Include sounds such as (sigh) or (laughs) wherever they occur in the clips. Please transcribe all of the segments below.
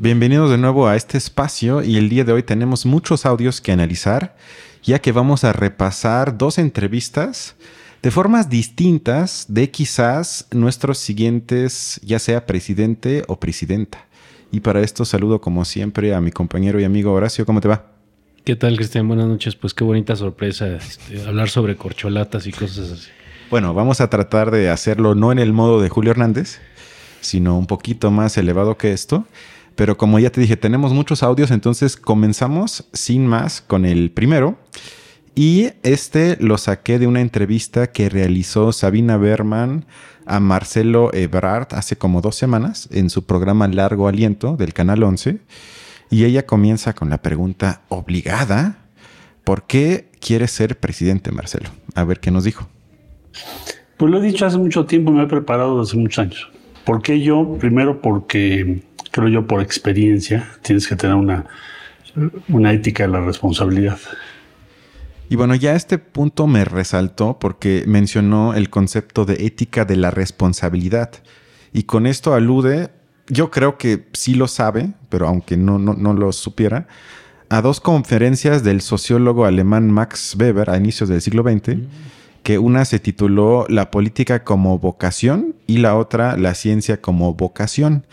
Bienvenidos de nuevo a este espacio y el día de hoy tenemos muchos audios que analizar, ya que vamos a repasar dos entrevistas de formas distintas de quizás nuestros siguientes, ya sea presidente o presidenta. Y para esto saludo como siempre a mi compañero y amigo Horacio. ¿Cómo te va? ¿Qué tal, Cristian? Buenas noches. Pues qué bonita sorpresa este, hablar sobre corcholatas y cosas así. Bueno, vamos a tratar de hacerlo no en el modo de Julio Hernández, sino un poquito más elevado que esto. Pero como ya te dije, tenemos muchos audios, entonces comenzamos sin más con el primero. Y este lo saqué de una entrevista que realizó Sabina Berman a Marcelo Ebrard hace como dos semanas en su programa Largo Aliento del Canal 11. Y ella comienza con la pregunta obligada, ¿por qué quieres ser presidente, Marcelo? A ver qué nos dijo. Pues lo he dicho hace mucho tiempo, me he preparado desde muchos años. ¿Por qué yo? Primero porque creo yo por experiencia, tienes que tener una, una ética de la responsabilidad. Y bueno, ya este punto me resaltó porque mencionó el concepto de ética de la responsabilidad. Y con esto alude, yo creo que sí lo sabe, pero aunque no, no, no lo supiera, a dos conferencias del sociólogo alemán Max Weber a inicios del siglo XX, que una se tituló La política como vocación y la otra La ciencia como vocación.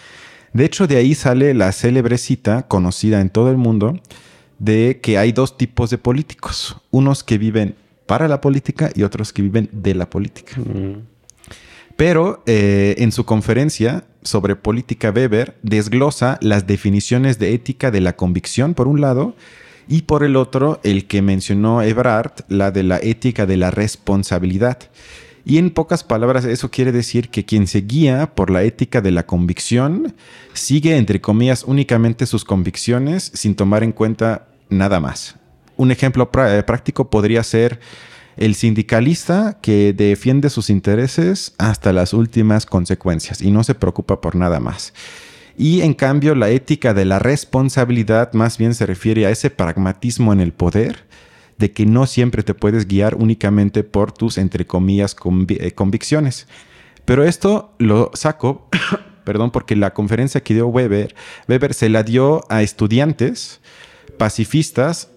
De hecho, de ahí sale la célebre cita, conocida en todo el mundo, de que hay dos tipos de políticos. Unos que viven para la política y otros que viven de la política. Mm. Pero eh, en su conferencia sobre política Weber desglosa las definiciones de ética de la convicción, por un lado, y por el otro, el que mencionó Ebrard, la de la ética de la responsabilidad. Y en pocas palabras, eso quiere decir que quien se guía por la ética de la convicción sigue, entre comillas, únicamente sus convicciones sin tomar en cuenta nada más. Un ejemplo eh, práctico podría ser el sindicalista que defiende sus intereses hasta las últimas consecuencias y no se preocupa por nada más. Y en cambio, la ética de la responsabilidad más bien se refiere a ese pragmatismo en el poder de que no siempre te puedes guiar únicamente por tus, entre comillas, eh, convicciones. Pero esto lo saco, (coughs) perdón, porque la conferencia que dio Weber, Weber se la dio a estudiantes pacifistas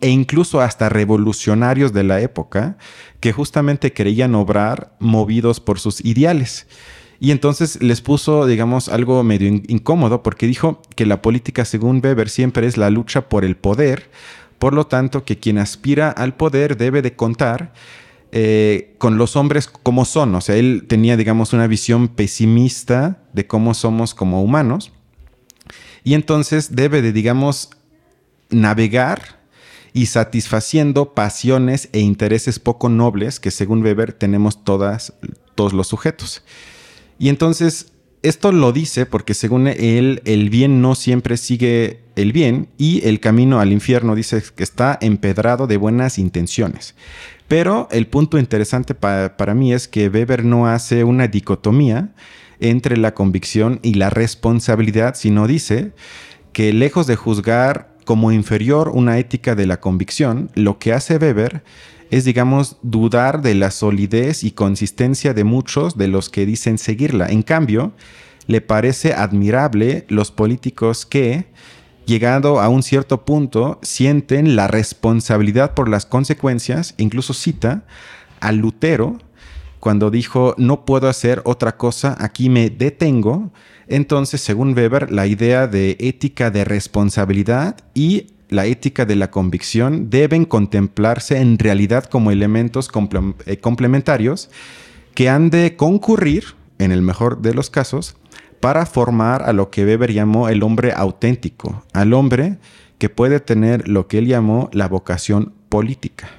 e incluso hasta revolucionarios de la época que justamente querían obrar movidos por sus ideales. Y entonces les puso, digamos, algo medio incómodo porque dijo que la política, según Weber, siempre es la lucha por el poder por lo tanto, que quien aspira al poder debe de contar eh, con los hombres como son. O sea, él tenía, digamos, una visión pesimista de cómo somos como humanos. Y entonces debe de, digamos, navegar y satisfaciendo pasiones e intereses poco nobles que según Weber tenemos todos los sujetos. Y entonces esto lo dice porque según él, el bien no siempre sigue el bien y el camino al infierno dice que está empedrado de buenas intenciones. Pero el punto interesante para mí es que Weber no hace una dicotomía entre la convicción y la responsabilidad, sino dice que lejos de juzgar como inferior una ética de la convicción, lo que hace Weber es, digamos, dudar de la solidez y consistencia de muchos de los que dicen seguirla. En cambio, le parece admirable los políticos que, llegando a un cierto punto, sienten la responsabilidad por las consecuencias, incluso cita a Lutero cuando dijo, no puedo hacer otra cosa, aquí me detengo. Entonces, según Weber, la idea de ética de responsabilidad y la ética de la convicción deben contemplarse en realidad como elementos eh, complementarios que han de concurrir, en el mejor de los casos, para formar a lo que Weber llamó el hombre auténtico, al hombre que puede tener lo que él llamó la vocación política.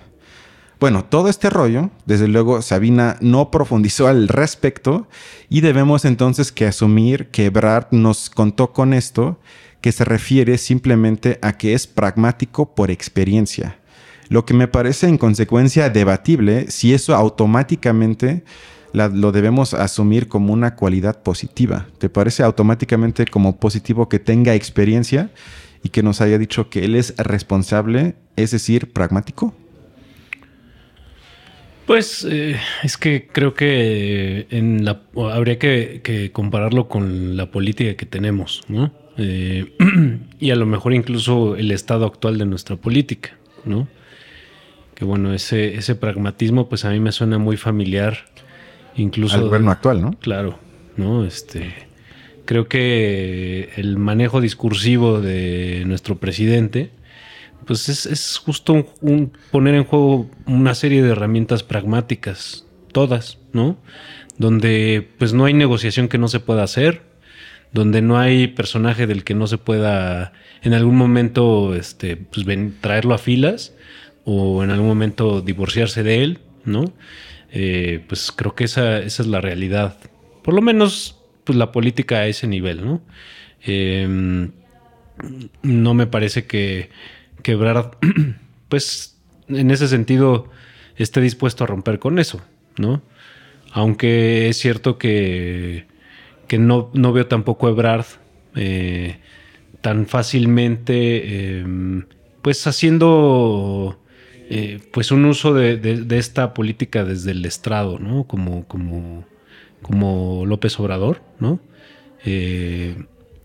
Bueno, todo este rollo, desde luego Sabina no profundizó al respecto y debemos entonces que asumir que Brad nos contó con esto que se refiere simplemente a que es pragmático por experiencia. Lo que me parece en consecuencia debatible si eso automáticamente lo debemos asumir como una cualidad positiva. ¿Te parece automáticamente como positivo que tenga experiencia y que nos haya dicho que él es responsable, es decir, pragmático? Pues eh, es que creo que habría que, compararlo con la política que tenemos, ¿no? Eh, (clears throat) y a lo mejor incluso el estado actual de nuestra política, ¿no? Que bueno, ese, ese pragmatismo pues a mí me suena muy familiar, incluso... Al gobierno actual, ¿no? Claro, ¿no? Este, creo que el manejo discursivo de nuestro presidente pues es, justo un, poner en juego una serie de herramientas pragmáticas, todas, ¿no? Donde pues no hay negociación que no se pueda hacer, donde no hay personaje del que no se pueda en algún momento este, pues, traerlo a filas o en algún momento divorciarse de él, ¿no? Eh, pues creo que esa, esa, es la realidad. Por lo menos, pues la política a ese nivel, ¿no? Em, no me parece que quebrar, (clears throat) pues en ese sentido, esté dispuesto a romper con eso, ¿no? Aunque es cierto que que no, no veo tampoco a Ebrard eh, tan fácilmente, em, pues haciendo eh, pues un uso de, esta política desde el estrado, ¿no? Como, como, como López Obrador, ¿no? Eh,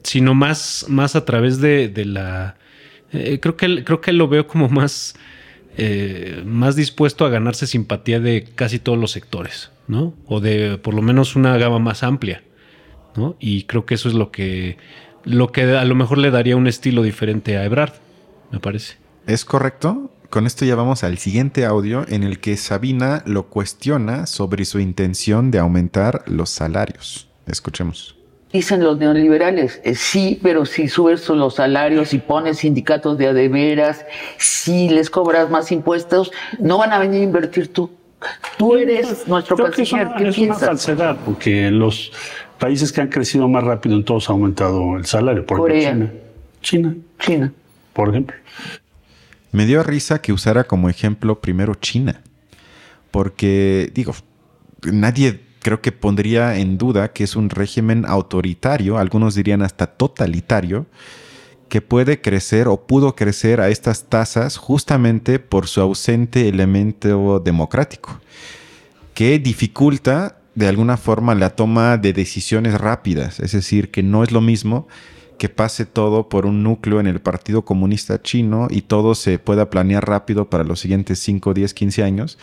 sino más, más a través de, la... creo, que, creo que lo veo como más, más dispuesto a ganarse simpatía de casi todos los sectores, ¿no? O de por lo menos una gama más amplia. Y creo que eso es lo que, lo que a lo mejor le daría un estilo diferente a Ebrard, me parece. Es correcto. Con esto ya vamos al siguiente audio en el que Sabina lo cuestiona sobre su intención de aumentar los salarios. Escuchemos. Dicen los neoliberales, eh, sí, pero si subes los salarios y pones sindicatos de adeveras, si les cobras más impuestos, no van a venir a invertir tú. Tú eres nuestro canciller. ¿Qué es una falsedad, porque los países que han crecido más rápido en todos ha aumentado el salario. Por Corea. China. China. China. Por ejemplo. Me dio risa que usara como ejemplo primero China. Porque, digo, nadie creo que pondría en duda que es un régimen autoritario, algunos dirían hasta totalitario, que puede crecer o pudo crecer a estas tasas justamente por su ausente elemento democrático, que dificulta de alguna forma la toma de decisiones rápidas, es decir, que no es lo mismo que pase todo por un núcleo en el Partido Comunista Chino y todo se pueda planear rápido para los siguientes 5, 10, 15 años,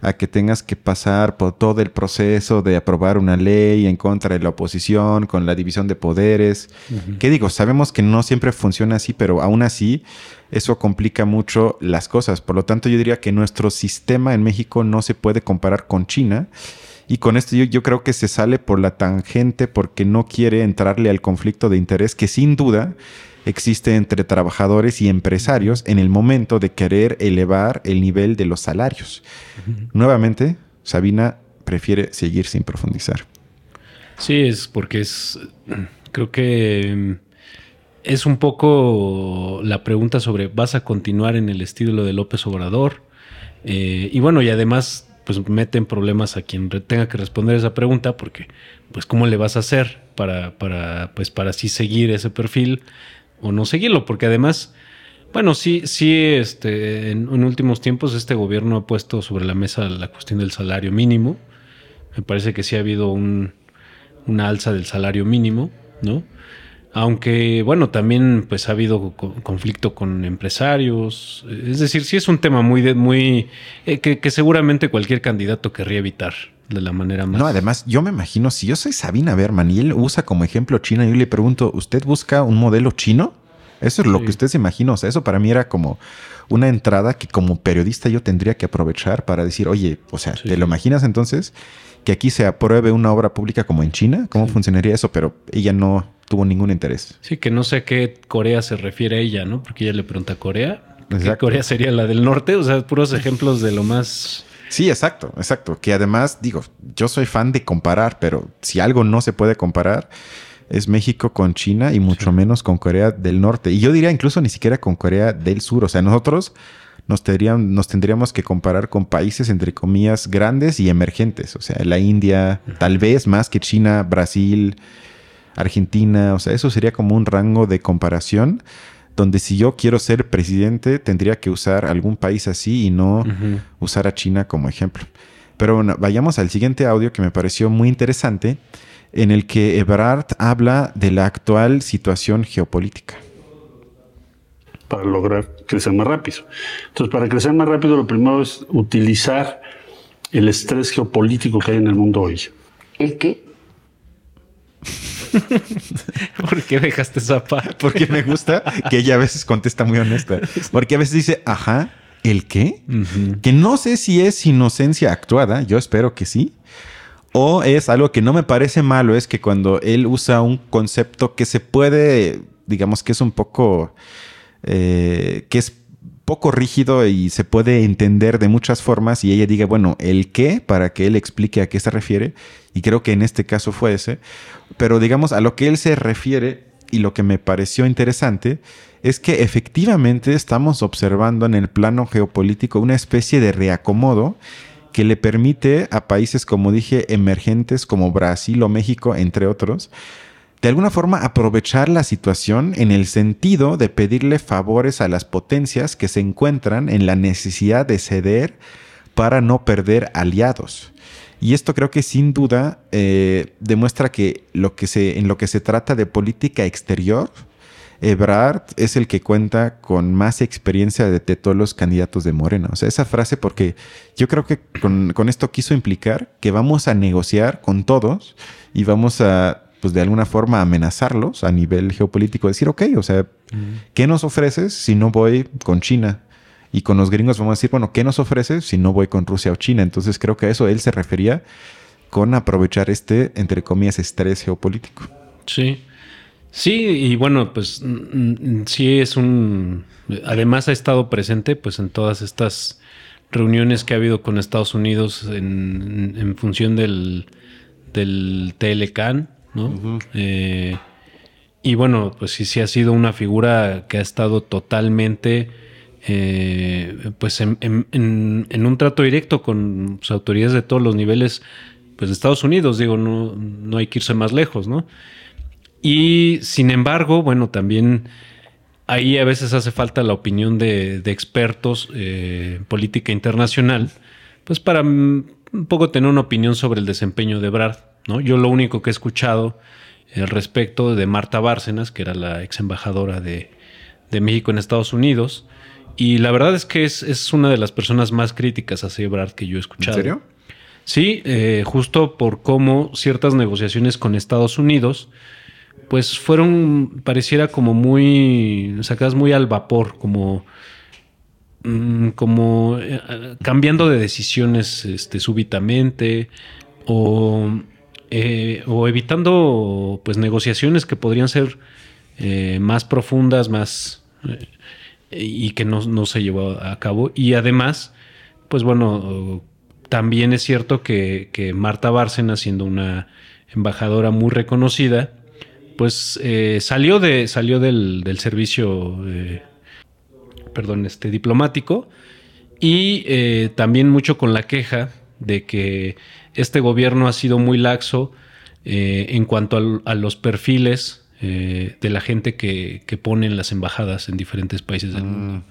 a que tengas que pasar por todo el proceso de aprobar una ley en contra de la oposición, con la división de poderes. ¿Qué digo? Sabemos que no siempre funciona así, pero aún así eso complica mucho las cosas. Por lo tanto, yo diría que nuestro sistema en México no se puede comparar con China y con esto yo, creo que se sale por la tangente porque no quiere entrarle al conflicto de interés que sin duda existe entre trabajadores y empresarios en el momento de querer elevar el nivel de los salarios. Nuevamente, Sabina prefiere seguir sin profundizar. Sí, es porque es, (clears throat) creo que mm, es un poco la pregunta sobre, ¿vas a continuar en el estilo de López Obrador? Eh, y bueno, y además pues meten problemas a quien tenga que responder esa pregunta, porque pues cómo le vas a hacer para, para, pues para así seguir ese perfil o no seguirlo, porque además, bueno, sí, sí, este, en, últimos tiempos este gobierno ha puesto sobre la mesa la cuestión del salario mínimo. Me parece que sí ha habido un, una alza del salario mínimo, ¿no? Aunque, bueno, también pues ha habido conflicto con empresarios. Es decir, sí es un tema muy, muy eh, que, seguramente cualquier candidato querría evitar de la manera más. No, además, yo me imagino, si yo soy Sabina Berman y él usa como ejemplo China, yo le pregunto, ¿usted busca un modelo chino? Eso es lo que usted se imagina. O sea, eso para mí era como una entrada que como periodista yo tendría que aprovechar para decir, oye, o sea, ¿te lo imaginas entonces? Que aquí se apruebe una obra pública como en China, ¿cómo funcionaría eso? Pero ella no, tuvo ningún interés. Sí, que no sé a qué Corea se refiere a ella, ¿no? Porque ella le pregunta a Corea. ¿Qué Corea sería la del norte? O sea, puros ejemplos de lo más... Sí, exacto, exacto. Que además, digo, yo soy fan de comparar, pero si algo no se puede comparar, es México con China y mucho menos con Corea del Norte. Y yo diría incluso ni siquiera con Corea del Sur. O sea, nosotros nos, tendríamos, nos tendríamos que comparar con países, entre comillas, grandes y emergentes. O sea, la India, tal vez más que China, Brasil, Argentina, o sea, eso sería como un rango de comparación donde si yo quiero ser presidente tendría que usar algún país así y no usar a China como ejemplo. Pero bueno, vayamos al siguiente audio que me pareció muy interesante, en el que Ebrard habla de la actual situación geopolítica. Para lograr crecer más rápido. Entonces, para crecer más rápido, lo primero es utilizar el estrés geopolítico que hay en el mundo hoy. ¿El qué? (laughs) (laughs) ¿Por qué dejaste esa parte? Porque me gusta que ella a veces contesta muy honesta. Porque a veces dice, ajá, ¿el qué? Que no sé si es inocencia actuada, yo espero que sí. O es algo que no me parece malo, es que cuando él usa un concepto que se puede, digamos que es un poco, eh, que es poco rígido y se puede entender de muchas formas y ella diga, bueno, el qué, para que él explique a qué se refiere, y creo que en este caso fue ese, pero digamos a lo que él se refiere y lo que me pareció interesante es que efectivamente estamos observando en el plano geopolítico una especie de reacomodo que le permite a países, como dije, emergentes como Brasil o México, entre otros, de alguna forma aprovechar la situación en el sentido de pedirle favores a las potencias que se encuentran en la necesidad de ceder para no perder aliados. Y esto creo que sin duda eh, demuestra que, lo que se, en lo que se trata de política exterior, Ebrard es el que cuenta con más experiencia de, todos los candidatos de Morena. O sea, esa frase, porque yo creo que con, esto quiso implicar que vamos a negociar con todos y vamos a, pues de alguna forma, amenazarlos a nivel geopolítico. Decir, ok, o sea, ¿qué nos ofreces si no voy con China? Y con los gringos vamos a decir, bueno, ¿qué nos ofreces si no voy con Rusia o China? Entonces creo que a eso él se refería con aprovechar este, entre comillas, estrés geopolítico. Sí. Sí, y bueno, pues sí es un... Además ha estado presente pues en todas estas reuniones que ha habido con Estados Unidos en, función del, del TLCAN, ¿no? Eh, y bueno, pues sí, sí ha sido una figura que ha estado totalmente eh, pues en, en, un trato directo con pues, autoridades de todos los niveles pues de Estados Unidos, digo, no, no hay que irse más lejos, ¿no? Y sin embargo, bueno, también ahí a veces hace falta la opinión de, expertos eh, en política internacional, pues para un poco tener una opinión sobre el desempeño de Brad. ¿No? Yo lo único que he escuchado al respecto de Marta Bárcenas, que era la ex embajadora de, México en Estados Unidos, y la verdad es que es, una de las personas más críticas hacia Brad que yo he escuchado. ¿En serio? Sí, eh, justo por cómo ciertas negociaciones con Estados Unidos pues fueron, pareciera como muy, sacadas muy al vapor, como, mm, como eh, cambiando de decisiones este, súbitamente o, eh, o, evitando pues negociaciones que podrían ser eh, más profundas, más y que no, se llevó a cabo. Y además, pues bueno, también es cierto que, que Marta Bárcena, siendo una embajadora muy reconocida, pues eh, salió, de, salió del, servicio, eh, perdón, este, diplomático y eh, también mucho con la queja de que este gobierno ha sido muy laxo en cuanto a, los perfiles de la gente que, que pone en las embajadas en diferentes países del mundo. Mm.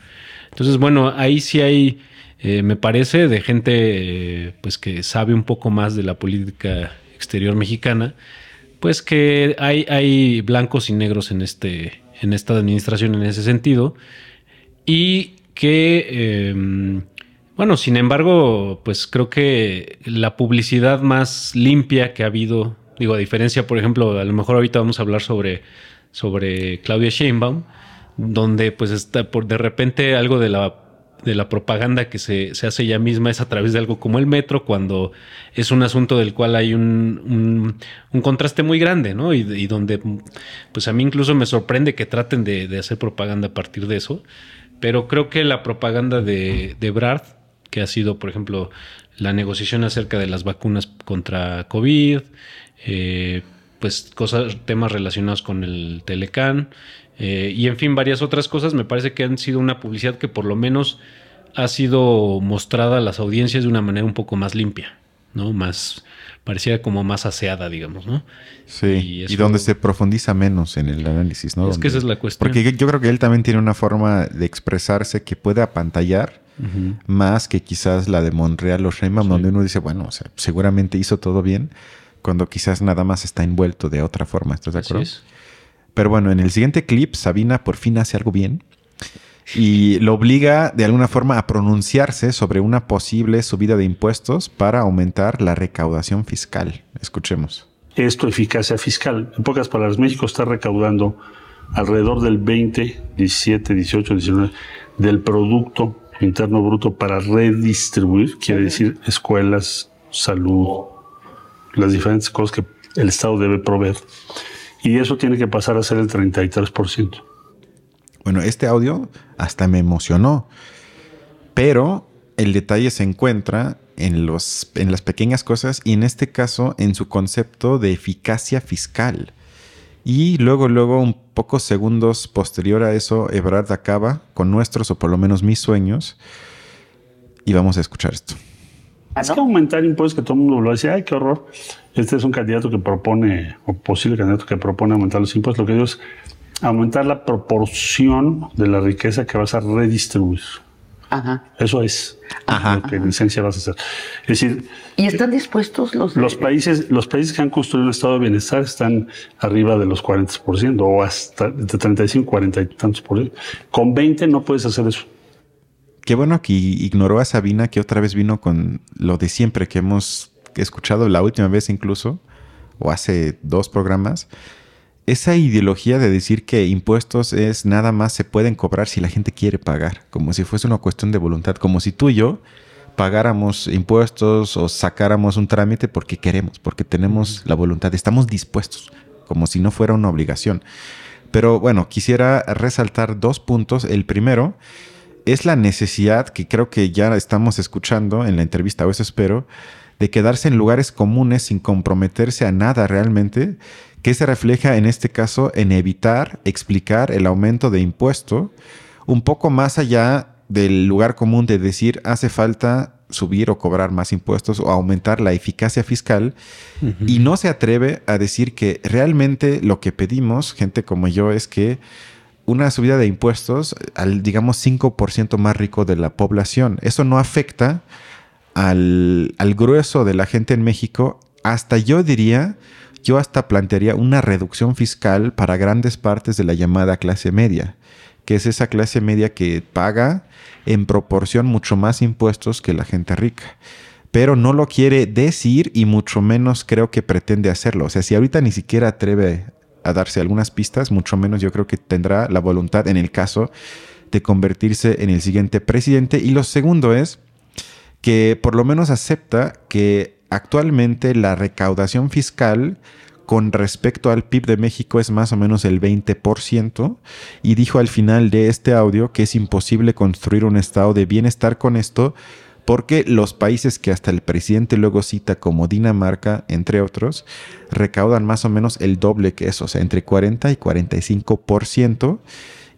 Entonces, bueno, ahí sí hay, me parece, de gente pues que sabe un poco más de la política exterior mexicana pues que hay, hay blancos y negros en, este, en esta administración en ese sentido. Y que, em, bueno, sin embargo, pues creo que la publicidad más limpia que ha habido, digo, a diferencia, por ejemplo, a lo mejor ahorita vamos a hablar sobre, sobre Claudia Sheinbaum, donde pues está por de repente algo de la de la propaganda que se, hace ella misma es a través de algo como el metro, cuando es un asunto del cual hay un, un, contraste muy grande, ¿no? Y, donde, pues a mí incluso me sorprende que traten de, hacer propaganda a partir de eso, pero creo que la propaganda de, de Brad, que ha sido, por ejemplo, la negociación acerca de las vacunas contra COVID, eh, pues cosas, temas relacionados con el Telecan, eh, y en fin, varias otras cosas. Me parece que han sido una publicidad que por lo menos ha sido mostrada a las audiencias de una manera un poco más limpia, ¿no? Más, parecía como más aseada, digamos, ¿no? Sí, y, donde se profundiza menos en el análisis, ¿no? Es que esa es la cuestión. Porque yo creo que él también tiene una forma de expresarse que puede apantallar más que quizás la de Montreal o Sheinbaum, donde uno dice, bueno, o sea, seguramente hizo todo bien, cuando quizás nada más está envuelto de otra forma, ¿estás de acuerdo? Pero bueno, en el siguiente clip, Sabina por fin hace algo bien y lo obliga de alguna forma a pronunciarse sobre una posible subida de impuestos para aumentar la recaudación fiscal. Escuchemos. Esto eficacia fiscal. En pocas palabras, México está recaudando alrededor del 20, 17, 18, 19 del Producto Interno Bruto para redistribuir, quiere decir escuelas, salud, las diferentes cosas que el Estado debe proveer. Y eso tiene que pasar a ser el 33%. Bueno, este audio hasta me emocionó, pero el detalle se encuentra en, los, en las pequeñas cosas y en este caso en su concepto de eficacia fiscal. Y luego, luego, un pocos segundos posterior a eso, Ebrard acaba con nuestros, o por lo menos mis sueños, y vamos a escuchar esto. Es que aumentar impuestos que todo el mundo lo dice, ay, qué horror. Este es un candidato que propone, o posible candidato que propone aumentar los impuestos. Lo que digo es aumentar la proporción de la riqueza que vas a redistribuir. Ajá. Eso es lo que en esencia vas a hacer. Es decir, ¿y están dispuestos los los países los países que han construido un estado de bienestar están arriba de los 40% o hasta de 35, 40 y tantos por ciento. Con 20 no puedes hacer eso. Qué bueno que ignoró a Sabina que otra vez vino con lo de siempre que hemos escuchado la última vez incluso o hace dos programas esa ideología de decir que impuestos es nada más se pueden cobrar si la gente quiere pagar, como si fuese una cuestión de voluntad, como si tú y yo pagáramos impuestos o sacáramos un trámite porque queremos, porque tenemos la voluntad, estamos dispuestos, como si no fuera una obligación. Pero bueno, quisiera resaltar dos puntos. El primero es la necesidad que creo que ya estamos escuchando en la entrevista, o eso espero, de quedarse en lugares comunes sin comprometerse a nada realmente que se refleja en este caso en evitar explicar el aumento de impuesto un poco más allá del lugar común de decir hace falta subir o cobrar más impuestos o aumentar la eficacia fiscal y no se atreve a decir que realmente lo que pedimos, gente como yo, es que una subida de impuestos al, digamos, 5% más rico de la población. Eso no afecta al, al grueso de la gente en México, hasta yo diría yo hasta plantearía una reducción fiscal para grandes partes de la llamada clase media, que es esa clase media que paga en proporción mucho más impuestos que la gente rica. Pero no lo quiere decir y mucho menos creo que pretende hacerlo. O sea, si ahorita ni siquiera atreve a darse algunas pistas, mucho menos yo creo que tendrá la voluntad en el caso de convertirse en el siguiente presidente. Y lo segundo es que por lo menos acepta que actualmente la recaudación fiscal con respecto al PIB de México es más o menos el 20% y dijo al final de este audio que es imposible construir un estado de bienestar con esto porque los países que hasta el presidente luego cita como Dinamarca, entre otros, recaudan más o menos el doble que eso, o sea, entre 40 y 45%.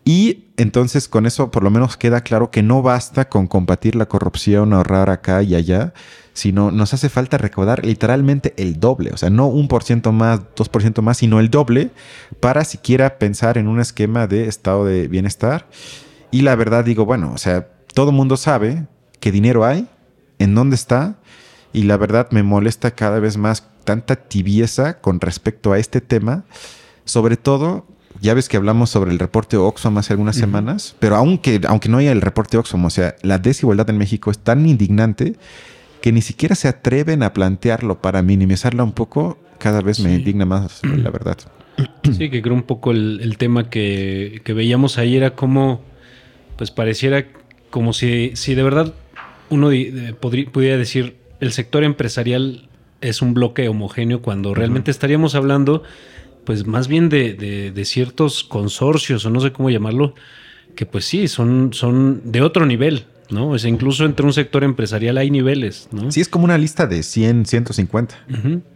Y entonces con eso por lo menos queda claro que no basta con combatir la corrupción, ahorrar acá y allá, sino nos hace falta recaudar literalmente el doble, o sea, no un por ciento más, dos por ciento más, sino el doble para siquiera pensar en un esquema de estado de bienestar. Y la verdad digo, bueno, o sea, todo mundo sabe qué dinero hay, en dónde está, y la verdad me molesta cada vez más tanta tibieza con respecto a este tema, sobre todo ya ves que hablamos sobre el reporte Oxfam hace algunas semanas, pero aunque, aunque no haya el reporte Oxfam, o sea, la desigualdad en México es tan indignante que ni siquiera se atreven a plantearlo. Para minimizarla un poco, cada vez me indigna más, la verdad. (clears throat) Sí, que creo un poco el, tema que, veíamos ahí era como, pues pareciera como si, si de verdad uno podría, pudiera decir el sector empresarial es un bloque homogéneo cuando realmente estaríamos hablando pues más bien de, de, ciertos consorcios o no sé cómo llamarlo, que pues sí, son, son de otro nivel, ¿no? O sea, incluso entre un sector empresarial hay niveles, ¿no? Sí, es como una lista de 100, 150.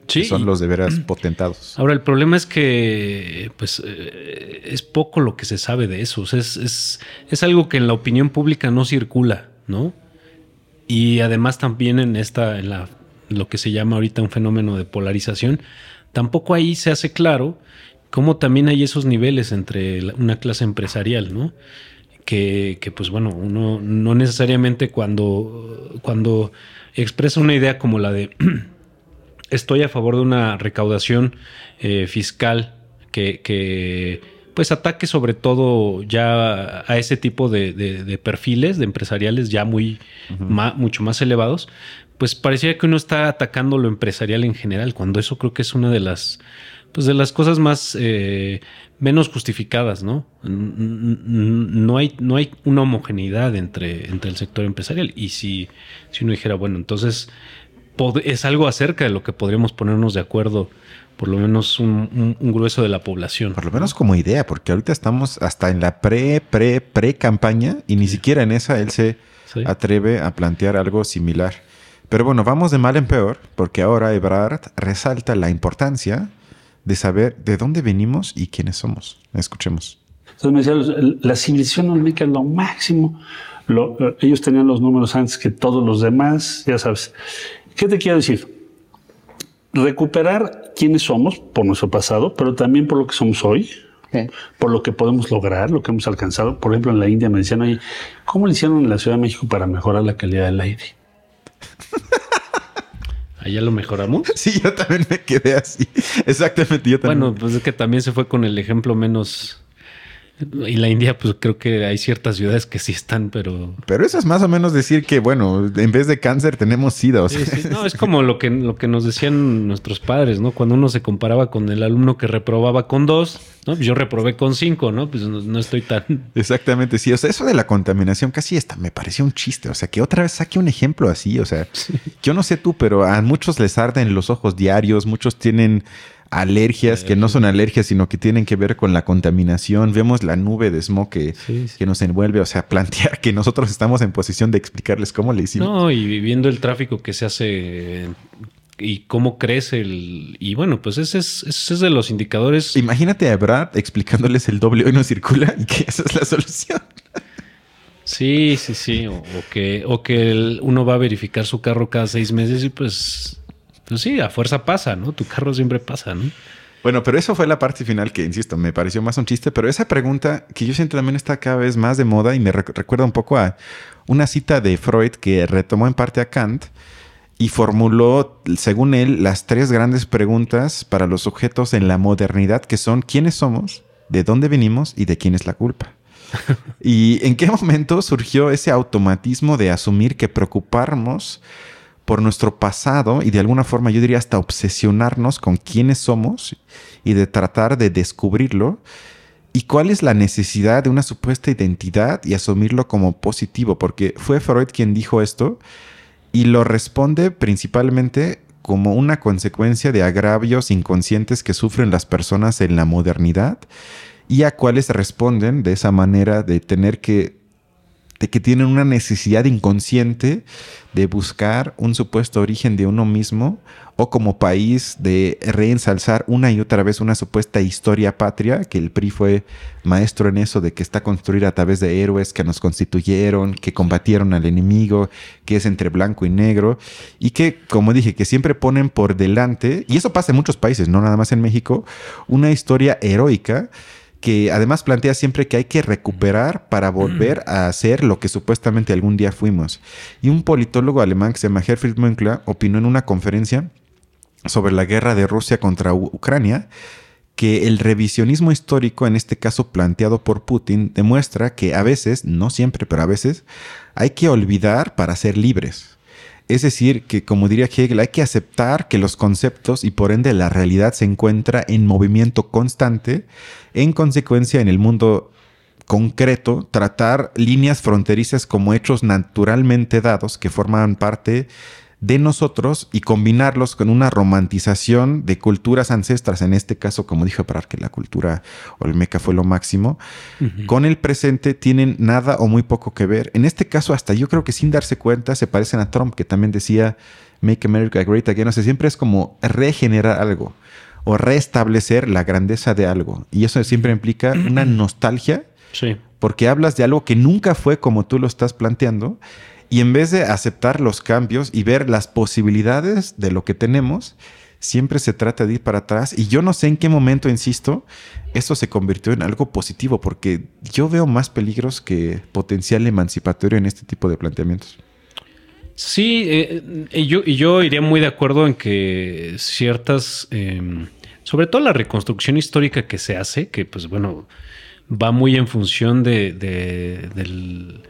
Sí. son los de veras potentados. Ahora, el problema es que, pues, eh, es poco lo que se sabe de eso. es, es, es, algo que en la opinión pública no circula, ¿no? Y además también en esta, en la, lo que se llama ahorita un fenómeno de polarización, tampoco ahí se hace claro cómo también hay esos niveles entre una clase empresarial, ¿no? que, pues bueno, uno no necesariamente cuando, cuando expresa una idea como la de (clears throat) estoy a favor de una recaudación eh, fiscal que, que, pues ataque sobre todo ya a ese tipo de, de, perfiles de empresariales ya muy mucho más elevados, pues parecía que uno está atacando lo empresarial en general, cuando eso creo que es una de las pues de las cosas más eh, menos justificadas, ¿no? No hay, no hay una homogeneidad entre, entre el sector empresarial. Y si, si uno dijera, bueno, entonces es algo acerca de lo que podríamos ponernos de acuerdo, por lo menos un, grueso de la población. Por lo menos como idea, porque ahorita estamos hasta en la pre, pre, pre campaña y ni siquiera en esa él se atreve a plantear algo similar. Pero bueno, vamos de mal en peor, porque ahora Ebrard resalta la importancia de saber de dónde venimos y quiénes somos. Escuchemos. Entonces me decía, la civilización olmeca es lo máximo. Eh, ellos tenían los números antes que todos los demás, ya sabes. ¿Qué te quiero decir? Recuperar quiénes somos por nuestro pasado, pero también por lo que somos hoy, por lo que podemos lograr, lo que hemos alcanzado. Por ejemplo, en la India me decían, oye, ¿cómo le hicieron en la Ciudad de México para mejorar la calidad del aire? (laughs) ¿Allá lo mejoramos? (laughs) Sí, yo también me quedé así. Exactamente, yo también. Bueno, pues es que también se fue con el ejemplo menos y la India, pues creo que hay ciertas ciudades que sí están, pero. Pero eso es más o menos decir que, bueno, en vez de cáncer tenemos SIDA. O sea. No, es (laughs) como lo que, lo que nos decían nuestros padres, ¿no? Cuando uno se comparaba con el alumno que reprobaba con dos, ¿no? Pues yo reprobé con cinco, ¿no? Pues no, estoy tan. Exactamente, sí. O sea, eso de la contaminación casi está, me pareció un chiste. O sea, que otra vez saque un ejemplo así. O sea, yo no sé tú, pero a muchos les arden los ojos diarios, muchos tienen alergias que no son alergias, sino que tienen que ver con la contaminación. Vemos la nube de smog que, que, nos envuelve, o sea, (laughs) plantear que nosotros estamos en posición de explicarles cómo le hicimos. No, y viviendo el tráfico que se hace y cómo crece el... Y bueno, pues ese es, ese es de los indicadores. Imagínate a Brad explicándoles el doble hoy no circula y que (laughs) esa es la solución. Sí, sí, sí. O, que, o que uno va a verificar su carro cada seis meses y pues pues sí, a fuerza pasa, ¿no? Tu carro siempre pasa, ¿no? Bueno, pero eso fue la parte final que, insisto, me pareció más un chiste, pero esa pregunta que yo siento también está cada vez más de moda y me recuerda un poco a una cita de Freud que retomó en parte a Kant y formuló, según él, las tres grandes preguntas para los objetos en la modernidad, que son quiénes somos, de dónde venimos y de quién es la culpa. (laughs) ¿Y en qué momento surgió ese automatismo de asumir que preocuparnos por nuestro pasado y de alguna forma yo diría hasta obsesionarnos con quiénes somos y de tratar de descubrirlo. Y cuál es la necesidad de una supuesta identidad y asumirlo como positivo, porque fue Freud quien dijo esto y lo responde principalmente como una consecuencia de agravios inconscientes que sufren las personas en la modernidad y a cuáles responden de esa manera de tener que de que tienen una necesidad inconsciente de buscar un supuesto origen de uno mismo o como país de reensalzar una y otra vez una supuesta historia patria, que el PRI fue maestro en eso, de que está construida a través de héroes que nos constituyeron, que combatieron al enemigo, que es entre blanco y negro, y que, como dije, que siempre ponen por delante, y eso pasa en muchos países, no nada más en México, una historia heroica que además plantea siempre que hay que recuperar para volver a ser lo que supuestamente algún día fuimos. Y un politólogo alemán que se llama Herfried Münkler opinó en una conferencia sobre la guerra de Rusia contra Ucrania que el revisionismo histórico, en este caso planteado por Putin, demuestra que a veces, no siempre, pero a veces, hay que olvidar para ser libres. Es decir, que como diría Hegel, hay que aceptar que los conceptos y por ende la realidad se encuentra en movimiento constante, en consecuencia en el mundo concreto, tratar líneas fronterizas como hechos naturalmente dados que forman parte de nosotros y combinarlos con una romantización de culturas ancestras, en este caso, como dijo Parar, que la cultura olmeca fue lo máximo, con el presente tienen nada o muy poco que ver. En este caso, hasta yo creo que sin darse cuenta, se parecen a Trump, que también decía Make America Great Again. O sea, siempre es como regenerar algo o restablecer la grandeza de algo. Y eso siempre implica una (clears throat) nostalgia. Sí. Porque hablas de algo que nunca fue como tú lo estás planteando y en vez de aceptar los cambios y ver las posibilidades de lo que tenemos, siempre se trata de ir para atrás. Y yo no sé en qué momento, insisto, esto se convirtió en algo positivo, porque yo veo más peligros que potencial emancipatorio en este tipo de planteamientos. Sí, eh, y, yo, y yo iría muy de acuerdo en que ciertas, em, sobre todo la reconstrucción histórica que se hace, que pues bueno, va muy en función de, de- del,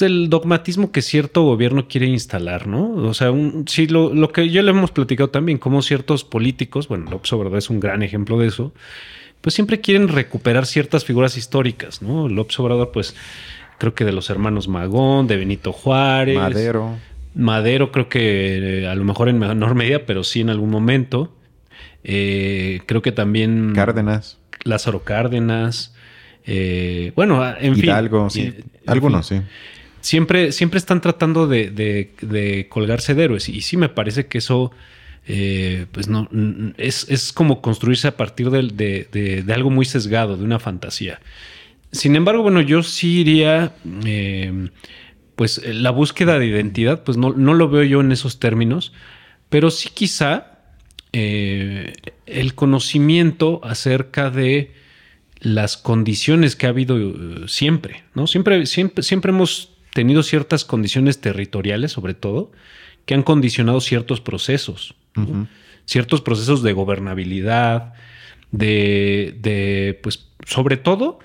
del dogmatismo que cierto gobierno quiere instalar, ¿no? O sea, un- sí, lo, lo que ya le hemos platicado también, como ciertos políticos, bueno, López Obrador es un gran ejemplo de eso, pues siempre quieren recuperar ciertas figuras históricas, ¿no? López Obrador, pues creo que de los hermanos Magón, de Benito Juárez. Madero. Madero creo que eh, a lo mejor en menor medida, pero sí en algún momento. Eh, creo que también Cárdenas. Lázaro Cárdenas. eh, bueno, en fin. Hidalgo, sí. Eh, en Algunos, fin. sí. Siempre, siempre están tratando de, de- de colgarse de héroes. Y sí me parece que eso, eh, pues no, es, es como construirse a partir de, de- algo muy sesgado, de una fantasía. Sin embargo, bueno, yo sí iría, eh, pues eh, la búsqueda de identidad, pues no, no lo veo yo en esos términos, pero sí quizá eh, el conocimiento acerca de las condiciones que ha habido siempre, ¿no? Siempre, siempre, siempre hemos tenido ciertas condiciones territoriales, sobre todo, que han condicionado ciertos procesos, ciertos procesos de gobernabilidad, de, de, pues, sobre todo,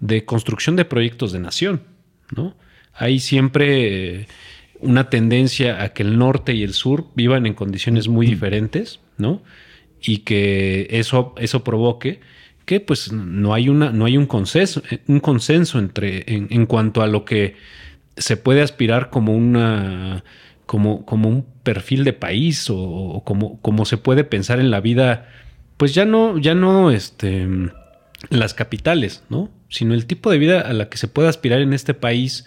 de construcción de proyectos de nación, ¿no? Hay siempre eh, una tendencia a que el norte y el sur vivan en condiciones muy diferentes, ¿no? Y que eso, eso provoque que pues no hay una, no hay un consenso, un consenso entre, en, en cuanto a lo que se puede aspirar como una, como, como un perfil de país o, como, como se puede pensar en la vida, pues ya no, ya no, este, las capitales, ¿no? Sino el tipo de vida a la que se puede aspirar en este país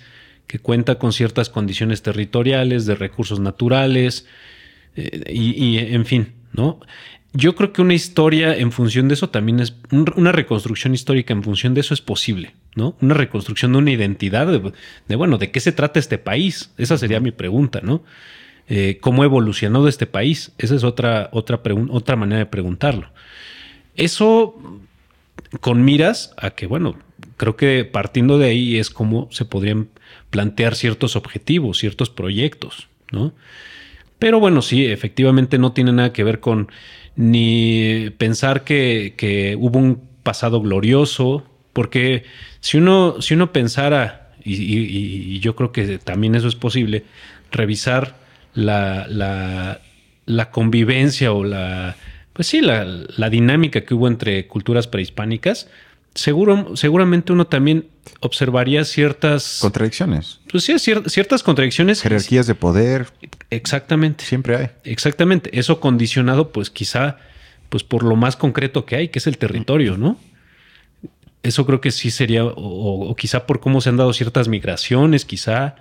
que cuenta con ciertas condiciones territoriales, de recursos naturales, eh, y, en fin, ¿no? Yo creo que una historia en función de eso también es, un- una reconstrucción histórica en función de eso es posible, ¿no? Una reconstrucción de una identidad, de, de, bueno, ¿de qué se trata este país? Esa sería mi pregunta, ¿no? Eh, ¿Cómo ha evolucionado este país? Esa es otra, otra, otra manera de preguntarlo. Eso con miras a que, bueno, creo que partiendo de ahí es como se podrían plantear ciertos objetivos, ciertos proyectos, ¿no? Pero bueno, sí, efectivamente no tiene nada que ver con ni pensar que, que hubo un pasado glorioso, porque si uno, si uno pensara, y, y- y yo creo que también eso es posible, revisar la, la, la convivencia o la, pues sí, la, la dinámica que hubo entre culturas prehispánicas, seguro, seguramente uno también observaría ciertas, Contradicciones. pues sí, cier- ciertas contradicciones. Jerarquías de poder. Exactamente. Siempre hay. Exactamente. Eso condicionado, pues quizá, pues por lo más concreto que hay, que es el territorio, ¿no? Eso creo que sí sería, o, quizá por cómo se han dado ciertas migraciones, quizá,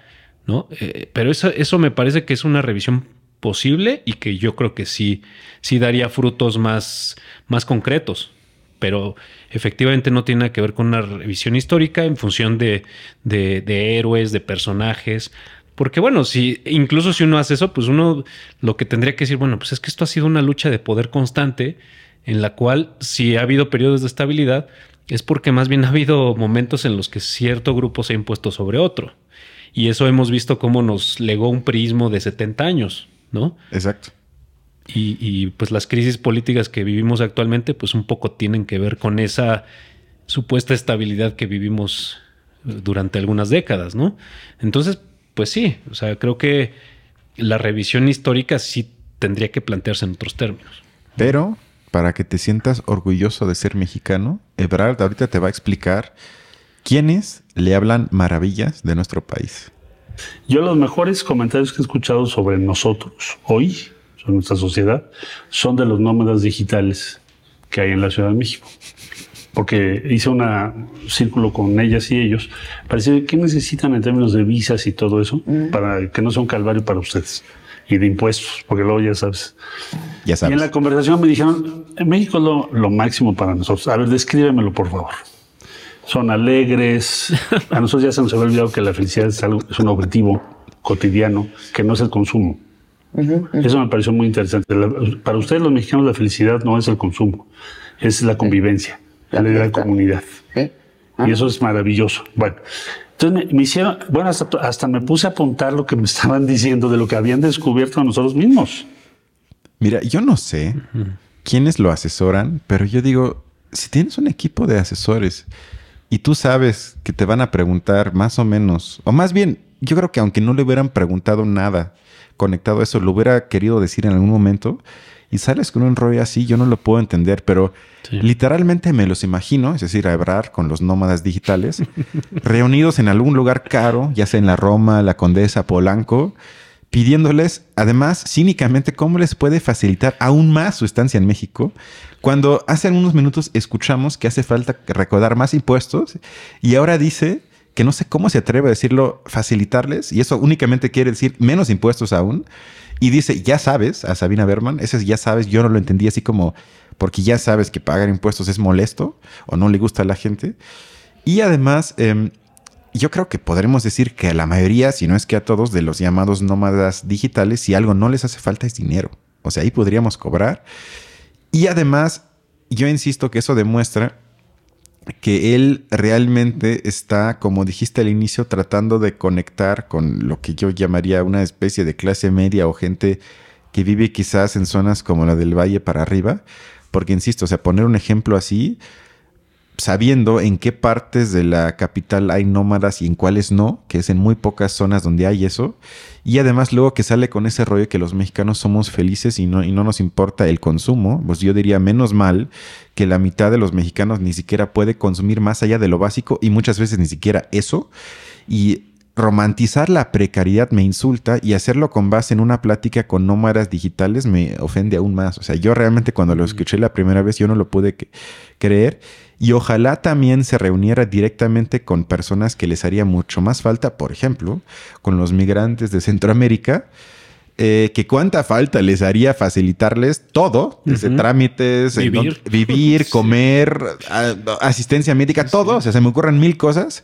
¿no? Eh, pero eso, eso me parece que es una revisión posible y que yo creo que sí, sí daría frutos más, más concretos. Pero efectivamente no tiene nada que ver con una revisión histórica en función de, de- de héroes, de personajes. Porque bueno, si incluso si uno hace eso, pues uno lo que tendría que decir, bueno, pues es que esto ha sido una lucha de poder constante en la cual si ha habido periodos de estabilidad es porque más bien ha habido momentos en los que cierto grupo se ha impuesto sobre otro. Y eso hemos visto cómo nos legó un prismo de 70 años, ¿no? Exacto. Y, y, pues las crisis políticas que vivimos actualmente pues un poco tienen que ver con esa supuesta estabilidad que vivimos eh, durante algunas décadas, ¿no? Entonces, pues sí, o sea, creo que la revisión histórica sí tendría que plantearse en otros términos. Pero para que te sientas orgulloso de ser mexicano, Ebrard ahorita te va a explicar quiénes le hablan maravillas de nuestro país. Yo los mejores comentarios que he escuchado sobre nosotros hoy, sobre nuestra sociedad, son de los nómadas digitales que hay en la Ciudad de México. Porque hice un círculo con ellas y ellos para decir qué necesitan en términos de visas y todo eso para que no sea un calvario para ustedes y de impuestos, porque luego ya sabes. Ya Y en sabes. la conversación me dijeron, en México es lo, lo máximo para nosotros. A ver, descríbemelo, por favor. Son alegres. A nosotros ya se nos había olvidado que la felicidad es, algo, es un objetivo cotidiano, que no es el consumo. Eso me pareció muy interesante. La- para ustedes los mexicanos la felicidad no es el consumo, es la convivencia, la, la comunidad. ¿Sí? Y eso es maravilloso. Bueno, Entonces me, hicieron, bueno, hasta, me puse a apuntar lo que me (laughs) estaban diciendo de lo que habían descubierto nosotros mismos. Mira, yo no sé quiénes lo asesoran, pero yo digo, si tienes un equipo de asesores y tú sabes que te van a preguntar más o menos, o más bien, yo creo que aunque no le hubieran preguntado nada conectado a eso, lo hubiera querido decir en algún momento, y sales con un rollo así, yo no lo puedo entender, pero literalmente me los imagino, es decir, a Ebrar con los nómadas digitales, (laughs) reunidos en algún lugar caro, ya sea en la Roma, la Condesa, Polanco, pidiéndoles, además, cínicamente, cómo les puede facilitar aún más su estancia en México, cuando hace algunos minutos escuchamos que hace falta recaudar más impuestos y ahora dice que no sé cómo se atreve a decirlo, facilitarles, y eso únicamente quiere decir menos impuestos aún. Y dice, ya sabes, a Sabina Berman, ese ya sabes, yo no lo entendí así como, porque ya sabes que pagar impuestos es molesto o no le gusta a la gente. Y además, em, yo creo que podremos decir que a la mayoría, si no es que a todos, de los llamados nómadas digitales, si algo no les hace falta es dinero. O sea, ahí podríamos cobrar. Y además, yo insisto que eso demuestra que él realmente está, como dijiste al inicio, tratando de conectar con lo que yo llamaría una especie de clase media o gente que vive quizás en zonas como la del Valle para arriba, porque insisto, o sea, poner un ejemplo así, sabiendo en qué partes de la capital hay nómadas y en cuáles no, que es en muy pocas zonas donde hay eso, y además luego que sale con ese rollo que los mexicanos somos felices y no, y no nos importa el consumo, pues yo diría menos mal que la mitad de los mexicanos ni siquiera puede consumir más allá de lo básico y muchas veces ni siquiera eso, y romantizar la precariedad me insulta y hacerlo con base en una plática con nómadas digitales me ofende aún más. O sea, yo realmente cuando lo escuché la primera vez yo no lo pude creer y ojalá también se reuniera directamente con personas que les haría mucho más falta, por ejemplo, con los migrantes de Centroamérica, eh, que cuánta falta les haría facilitarles todo, desde trámites, vivir, (laughs) comer, asistencia médica, todo. O sea, se me ocurren mil cosas,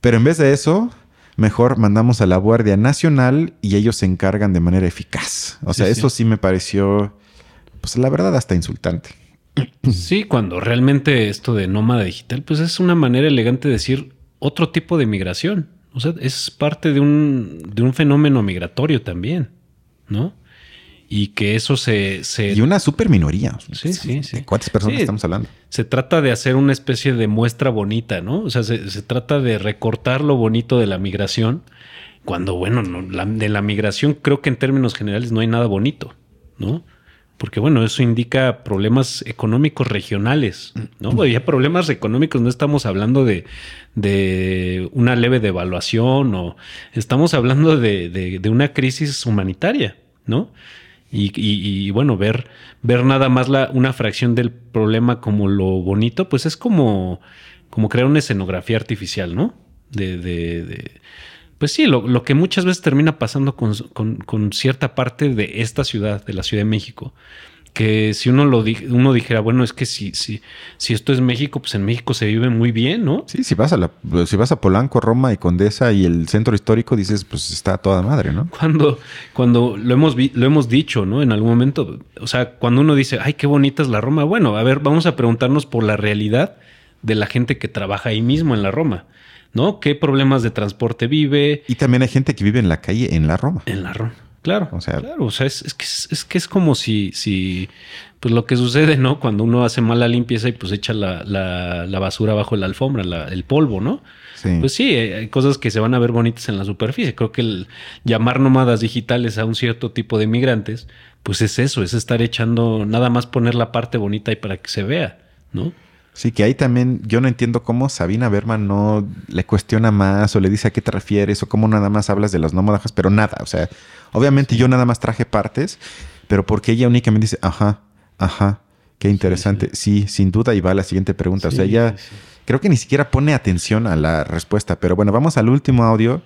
pero en vez de eso, mejor mandamos a la Guardia Nacional y ellos se encargan de manera eficaz. O sea, eso sí me pareció, pues la verdad, hasta insultante. (clears throat) Sí, cuando realmente esto de nómada digital, pues es una manera elegante de decir otro tipo de migración. O sea, es parte de un, de un fenómeno migratorio también, ¿no? Y que eso se... se... Y una super minoría. Sí, sí, sí. cuántas personas estamos hablando? Se trata de hacer una especie de muestra bonita, ¿no? O sea, se, trata de recortar lo bonito de la migración, cuando, bueno, de la migración creo que en términos generales no hay nada bonito, ¿no? porque bueno, eso indica problemas económicos regionales, ¿no? ya problemas económicos no estamos hablando de, de una leve devaluación o estamos hablando de, de, una crisis humanitaria, ¿no? Y, y, bueno, ver, ver nada más la, una fracción del problema como lo bonito, pues es como, como crear una escenografía artificial, ¿no? de, de pues sí, lo, que muchas veces termina pasando con, cierta parte de esta ciudad, de la Ciudad de México, que si uno lo uno dijera, bueno, es que si, si, si esto es México, pues en México se vive muy bien, ¿no? Sí, si vas a la, si vas a Polanco, Roma y Condesa y el centro histórico, dices, pues está toda madre, ¿no? Cuando, cuando lo hemos lo hemos dicho, ¿no? En algún momento, o sea, cuando uno dice, ay, qué bonita es la Roma, bueno, a ver, vamos a preguntarnos por la realidad de la gente que trabaja ahí mismo en la Roma. ¿no? ¿Qué problemas de transporte vive? Y también hay gente que vive en la calle en la Roma. En la Roma. Claro, o sea, claro, o sea, es, que, es, que es como si, si, pues lo que sucede, ¿no? Cuando uno hace mala limpieza y pues echa la, la, basura bajo la alfombra, el polvo, ¿no? Sí. Pues sí, hay cosas que se van a ver bonitas en la superficie. Creo que el llamar nómadas digitales a un cierto tipo de migrantes, pues es eso, es estar echando, nada más poner la parte bonita y para que se vea, ¿no? Sí, que ahí también yo no entiendo cómo Sabina Berman no le cuestiona más o le dice a qué te refieres o cómo nada más hablas de los nómadas, pero nada, o sea, obviamente yo nada más traje partes, pero porque ella únicamente dice, ajá, ajá, qué interesante. Sí, sin duda y va a la siguiente pregunta, o sea, ella creo que ni siquiera pone atención a la respuesta, pero bueno, vamos al último audio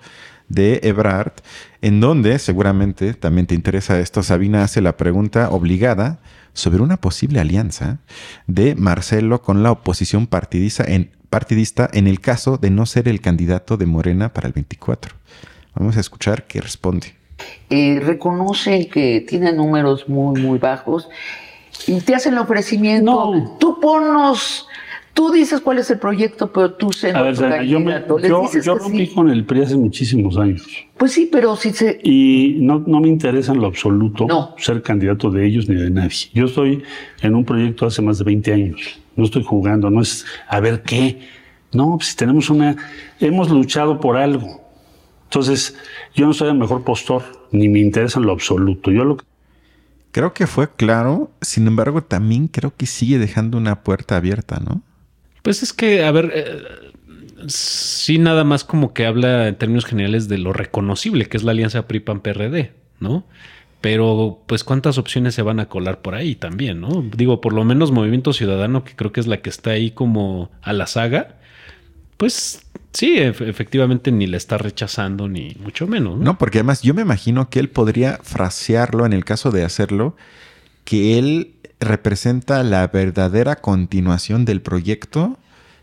de Ebrard, en donde seguramente también te interesa esto, Sabina hace la pregunta obligada sobre una posible alianza de Marcelo con la oposición partidista en, partidista en el caso de no ser el candidato de Morena para el 24. Vamos a escuchar qué responde. Eh, reconoce que tiene números muy, muy bajos y te hacen el ofrecimiento. Tú ponnos Tú dices cuál es el proyecto, pero tú sé A ver, Sara, yo, me, yo, yo rompí con el PRI hace muchísimos años. Pues sí, pero si se... Y no, no me interesa en lo absoluto No. ser candidato de ellos ni de nadie. Yo estoy en un proyecto hace más de 20 años. No estoy jugando, no es a ver qué. No, pues tenemos una... Hemos luchado por algo. Entonces, yo no soy el mejor postor, ni me interesa en lo absoluto. Yo lo que Creo que fue claro, sin embargo, también creo que sigue dejando una puerta abierta, ¿no? Pues es que, a ver, eh, sí nada más como que habla en términos generales de lo reconocible que es la alianza PRI-PAN-PRD, ¿no? Pero, pues, ¿cuántas opciones se van a colar por ahí también, no? Digo, por lo menos Movimiento Ciudadano, que creo que es la que está ahí como a la saga, pues sí, ef- efectivamente ni la está rechazando, ni mucho menos, ¿no? No, porque además yo me imagino que él podría frasearlo en el caso de hacerlo, que él representa la verdadera continuación del proyecto,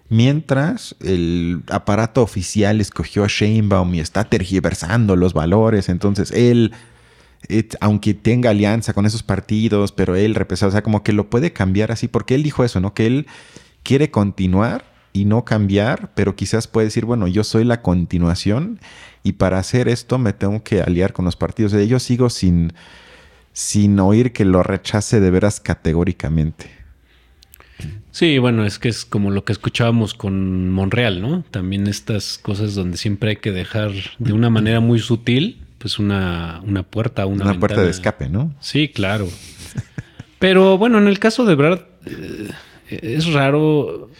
mientras el aparato oficial escogió a Sheinbaum y está tergiversando los valores. Entonces él, aunque tenga alianza con esos partidos, pero él representa, o sea, como que lo puede cambiar así, porque él dijo eso, ¿no? Que él quiere continuar y no cambiar, pero quizás puede decir, bueno, yo soy la continuación y para hacer esto me tengo que aliar con los partidos. O sea, yo sigo sin, sin oír que lo rechace de veras categóricamente. Sí, bueno, es que es como lo que escuchábamos con Monreal, ¿no? También estas cosas donde siempre hay que dejar de una manera muy sutil, pues una, una puerta, una, Una, puerta de escape, ¿no? Sí, claro. Pero bueno, en el caso de Brad, eh, es raro.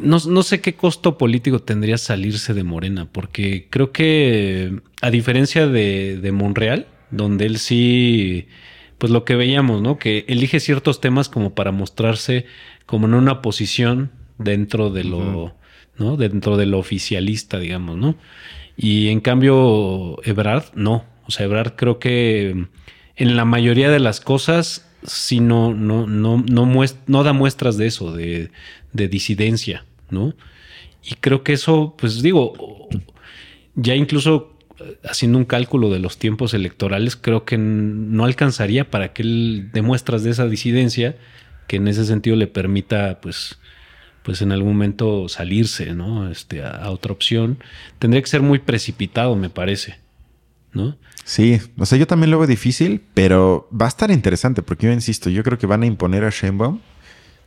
No, no sé qué costo político tendría salirse de Morena, porque creo que a diferencia de, de Monreal, donde él sí, pues lo que veíamos, ¿no? Que elige ciertos temas como para mostrarse como en una posición dentro de lo, ¿no? Dentro de lo oficialista, digamos, ¿no? Y en cambio, Ebrard, no. O sea, Ebrard creo que en la mayoría de las cosas sí no, no, no, no, muest- no da muestras de eso, de, de disidencia, ¿no? Y creo que eso, pues digo, ya incluso haciendo un cálculo de los tiempos electorales, creo que no alcanzaría para que él dé muestras de esa disidencia que en ese sentido le permita, pues, pues en algún momento salirse, ¿no? Este, a, a otra opción. Tendría que ser muy precipitado, me parece, ¿no? Sí, o sea, yo también lo veo difícil, pero va a estar interesante porque yo insisto, yo creo que van a imponer a Sheinbaum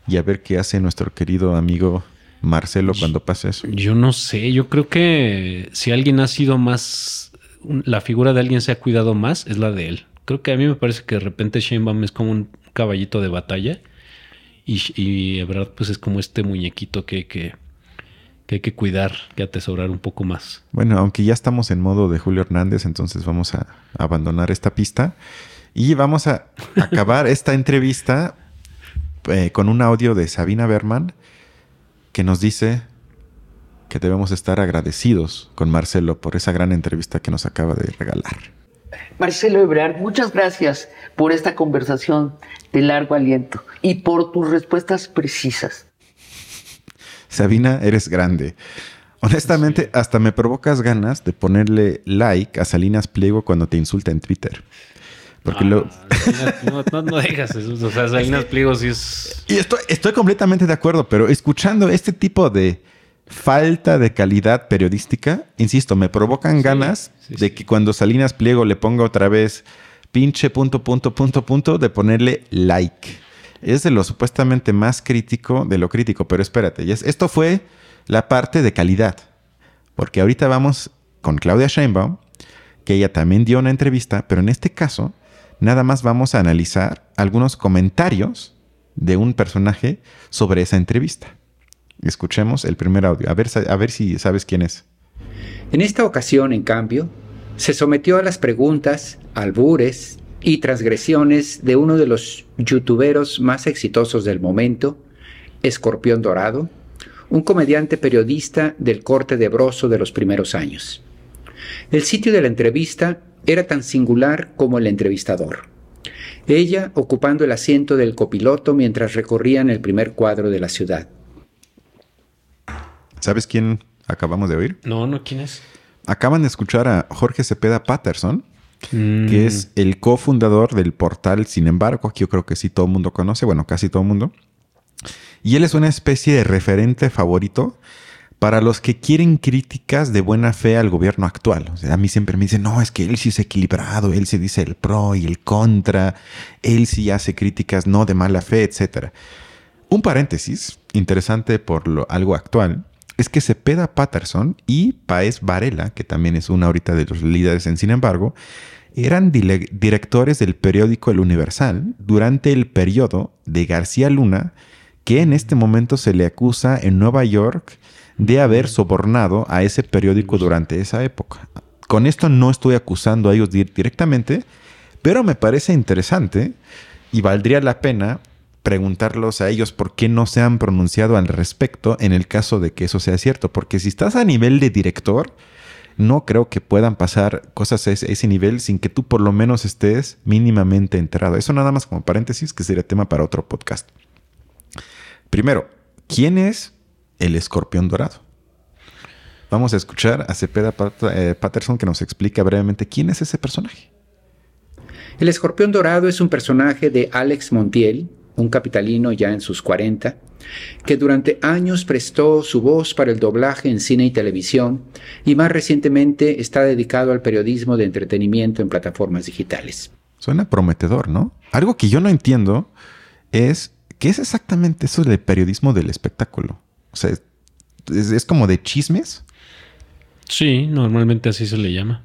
y a ver qué hace nuestro querido amigo Marcelo cuando pase eso. Yo no sé, yo creo que si alguien ha sido más, la figura de alguien se ha cuidado más, es la de él. Creo que a mí me parece que de repente Sheinbaum es como un caballito de batalla y, y Ebrard pues es como este muñequito que, hay que, que hay que cuidar, que atesorar un poco más. Bueno, aunque ya estamos en modo de Julio Hernández, entonces vamos a abandonar esta pista y vamos a acabar (laughs) esta entrevista eh, con un audio de Sabina Berman que nos dice que debemos estar agradecidos con Marcelo por esa gran entrevista que nos acaba de regalar. Marcelo Ebrard, muchas gracias por esta conversación de largo aliento y por tus respuestas precisas. Sabina, eres grande. Honestamente, hasta me provocas ganas de ponerle like a Salinas Pliego cuando te insulta en Twitter. Porque lo... Salinas- no, no, no digas eso. O sea, Salinas Pliego sí es... Y estoy, estoy completamente de acuerdo, pero escuchando este tipo de falta de calidad periodística, insisto, me provocan ganas sí, de sí. que cuando Salinas Pliego le ponga otra vez pinche punto, punto, punto, punto, de ponerle like. Es de lo supuestamente más crítico de lo crítico, pero espérate, esto fue la parte de calidad. Porque ahorita vamos con Claudia Sheinbaum, que ella también dio una entrevista, pero en este caso nada más vamos a analizar algunos comentarios de un personaje sobre esa entrevista. Escuchemos el primer audio, a ver, a ver si sabes quién es. En esta ocasión, en cambio, se sometió a las preguntas, albures y transgresiones de uno de los youtuberos más exitosos del momento, Escorpión Dorado, un comediante periodista del corte de broso de los primeros años. El sitio de la entrevista era tan singular como el entrevistador. Ella ocupando el asiento del copiloto mientras recorrían el primer cuadro de la ciudad. ¿Sabes quién acabamos de oír? No, no, ¿quién es? Acaban de escuchar a Jorge Cepeda Patterson, Mm, que es el cofundador del portal Sin embargo, que yo creo que sí todo el mundo conoce, bueno, casi todo el mundo. Y él es una especie de referente favorito para los que quieren críticas de buena fe al gobierno actual. O sea, a mí siempre me dicen, no, es que él sí es equilibrado, él se dice el pro y el contra, él sí hace críticas no de mala fe, etc. Un paréntesis interesante por lo, algo actual es que Cepeda Patterson y Paez Varela, que también es una ahorita de los líderes en Sin embargo, eran directores del periódico El Universal durante el periodo de García Luna, que en este momento se le acusa en Nueva York de haber sobornado a ese periódico durante esa época. Con esto no estoy acusando a ellos directamente, pero me parece interesante y valdría la pena preguntarlos a ellos por qué no se han pronunciado al respecto en el caso de que eso sea cierto. Porque si estás a nivel de director, no creo que puedan pasar cosas a ese, nivel sin que tú por lo menos estés mínimamente enterado. Eso nada más como paréntesis, que sería tema para otro podcast. Primero, ¿quién es el escorpión dorado. Vamos a escuchar a Cepeda eh, Patterson que nos explica brevemente quién es ese personaje. El escorpión dorado es un personaje de Alex Montiel, un capitalino ya en sus 40, que durante años prestó su voz para el doblaje en cine y televisión y más recientemente está dedicado al periodismo de entretenimiento en plataformas digitales. Suena prometedor, ¿no? Algo que yo no entiendo es qué es exactamente eso del periodismo del espectáculo. O sea, es, como de chismes. Sí, normalmente así se le llama.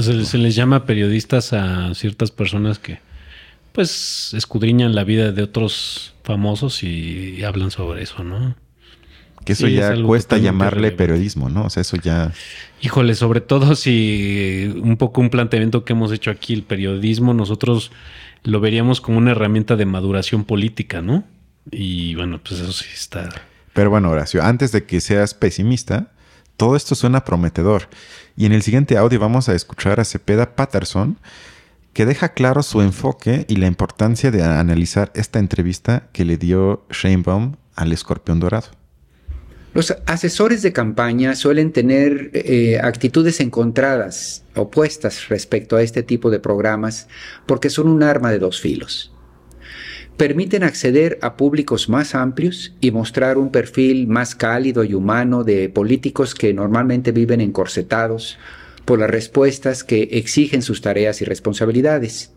Se, les llama periodistas a ciertas personas que pues escudriñan la vida de otros famosos y, hablan sobre eso, ¿no? Que eso ya cuesta llamarle periodismo, ¿no? O sea, eso ya... Híjole, sobre todo si un poco un planteamiento que hemos hecho aquí, el periodismo, nosotros lo veríamos como una herramienta de maduración política, ¿no? Y bueno, pues eso sí está pero bueno, Horacio, antes de que seas pesimista, todo esto suena prometedor. Y en el siguiente audio vamos a escuchar a Cepeda Patterson, que deja claro su enfoque y la importancia de analizar esta entrevista que le dio Sheinbaum al escorpión dorado. Los asesores de campaña suelen tener eh, actitudes encontradas, opuestas respecto a este tipo de programas, porque son un arma de dos filos permiten acceder a públicos más amplios y mostrar un perfil más cálido y humano de políticos que normalmente viven encorsetados por las respuestas que exigen sus tareas y responsabilidades.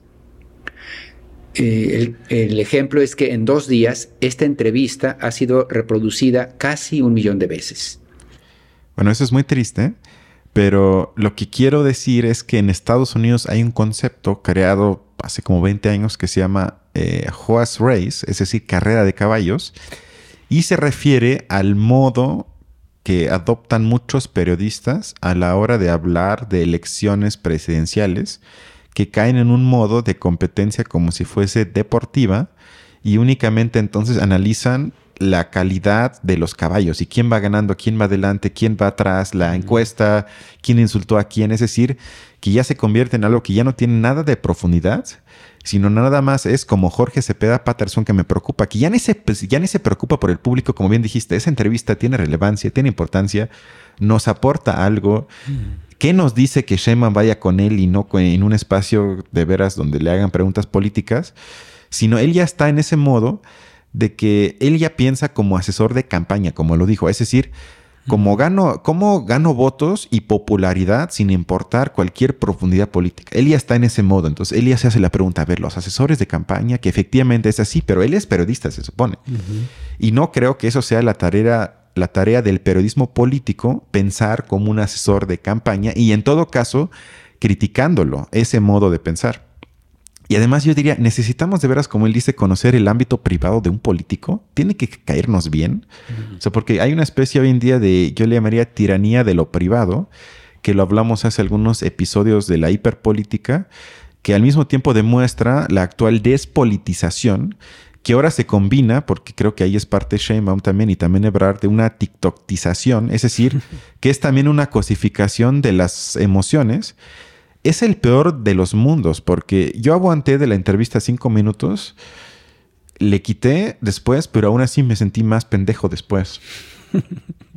Eh, el, ejemplo es que en dos días esta entrevista ha sido reproducida casi un millón de veces. Bueno, eso es muy triste, pero lo que quiero decir es que en Estados Unidos hay un concepto creado hace como 20 años que se llama eh, horse race, es decir, carrera de caballos, y se refiere al modo que adoptan muchos periodistas a la hora de hablar de elecciones presidenciales, que caen en un modo de competencia como si fuese deportiva y únicamente entonces analizan la calidad de los caballos y quién va ganando, quién va adelante, quién va atrás, la encuesta, quién insultó a quién, es decir, que ya se convierte en algo que ya no tiene nada de profundidad, sino nada más es como Jorge Cepeda Patterson que me preocupa, que ya ni, se, pues, ya ni se preocupa por el público, como bien dijiste, esa entrevista tiene relevancia, tiene importancia, nos aporta algo. ¿Qué nos dice que Shema vaya con él y no en un espacio de veras donde le hagan preguntas políticas? Sino él ya está en ese modo de que él ya piensa como asesor de campaña, como lo dijo. Es decir, como gano, ¿Cómo gano votos y popularidad sin importar cualquier profundidad política? Él ya está en ese modo, entonces él ya se hace la pregunta, a ver, los asesores de campaña, que efectivamente es así, pero él es periodista, se supone. Y no creo que eso sea la tarea, la tarea del periodismo político, pensar como un asesor de campaña y en todo caso criticándolo, ese modo de pensar. Y además yo diría, necesitamos de veras, como él dice, conocer el ámbito privado de un político. Tiene que caernos bien. O sea, porque hay una especie hoy en día de, yo le llamaría tiranía de lo privado, que lo hablamos hace algunos episodios de la hiperpolítica, que al mismo tiempo demuestra la actual despolitización que ahora se combina, porque creo que ahí es parte Sheinbaum también y también Ebrard, de una TikTokización, es decir, (laughs) que es también una cosificación de las emociones es el peor de los mundos, porque yo aguanté de la entrevista cinco minutos, le quité después, pero aún así me sentí más pendejo después. (laughs)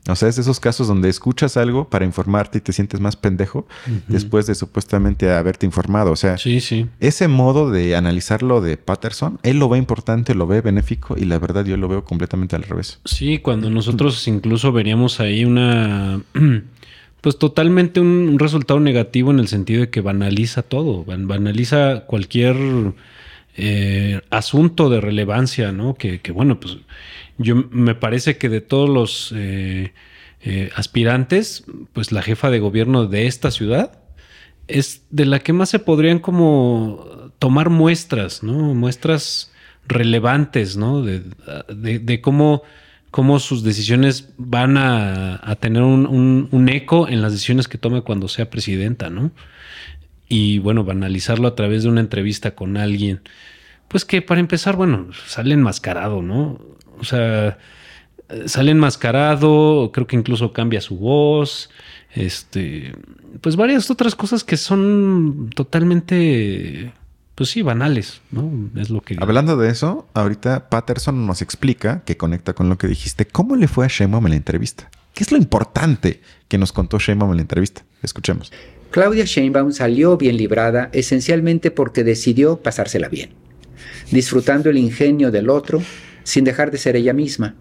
O sea, es de esos casos donde escuchas algo para informarte y te sientes más pendejo después de supuestamente haberte informado. O sea, Sí, sí. ese modo de analizarlo de Patterson, él lo ve importante, lo ve benéfico y la verdad yo lo veo completamente al revés. Sí, cuando nosotros incluso veríamos ahí una. (clears throat) Pues totalmente un, resultado negativo en el sentido de que banaliza todo, ban- banaliza cualquier eh, asunto de relevancia, ¿no? Que, bueno, pues yo me parece que de todos los eh, eh, aspirantes, pues la jefa de gobierno de esta ciudad es de la que más se podrían como tomar muestras, ¿no? Muestras relevantes, ¿no? De cómo, cómo sus decisiones van a, tener un, un- eco en las decisiones que tome cuando sea presidenta, ¿no? Y bueno, banalizarlo a través de una entrevista con alguien, pues que para empezar, bueno, sale enmascarado, ¿no? O sea, sale enmascarado, creo que incluso cambia su voz, este, pues varias otras cosas que son totalmente, pues sí, banales, ¿no? Es lo que... Hablando de eso, ahorita Patterson nos explica, que conecta con lo que dijiste, cómo le fue a Sheinbaum en la entrevista. ¿Qué es lo importante que nos contó Sheinbaum en la entrevista? Escuchemos. Claudia Sheinbaum salió bien librada esencialmente porque decidió pasársela bien, disfrutando el ingenio del otro sin dejar de ser ella misma.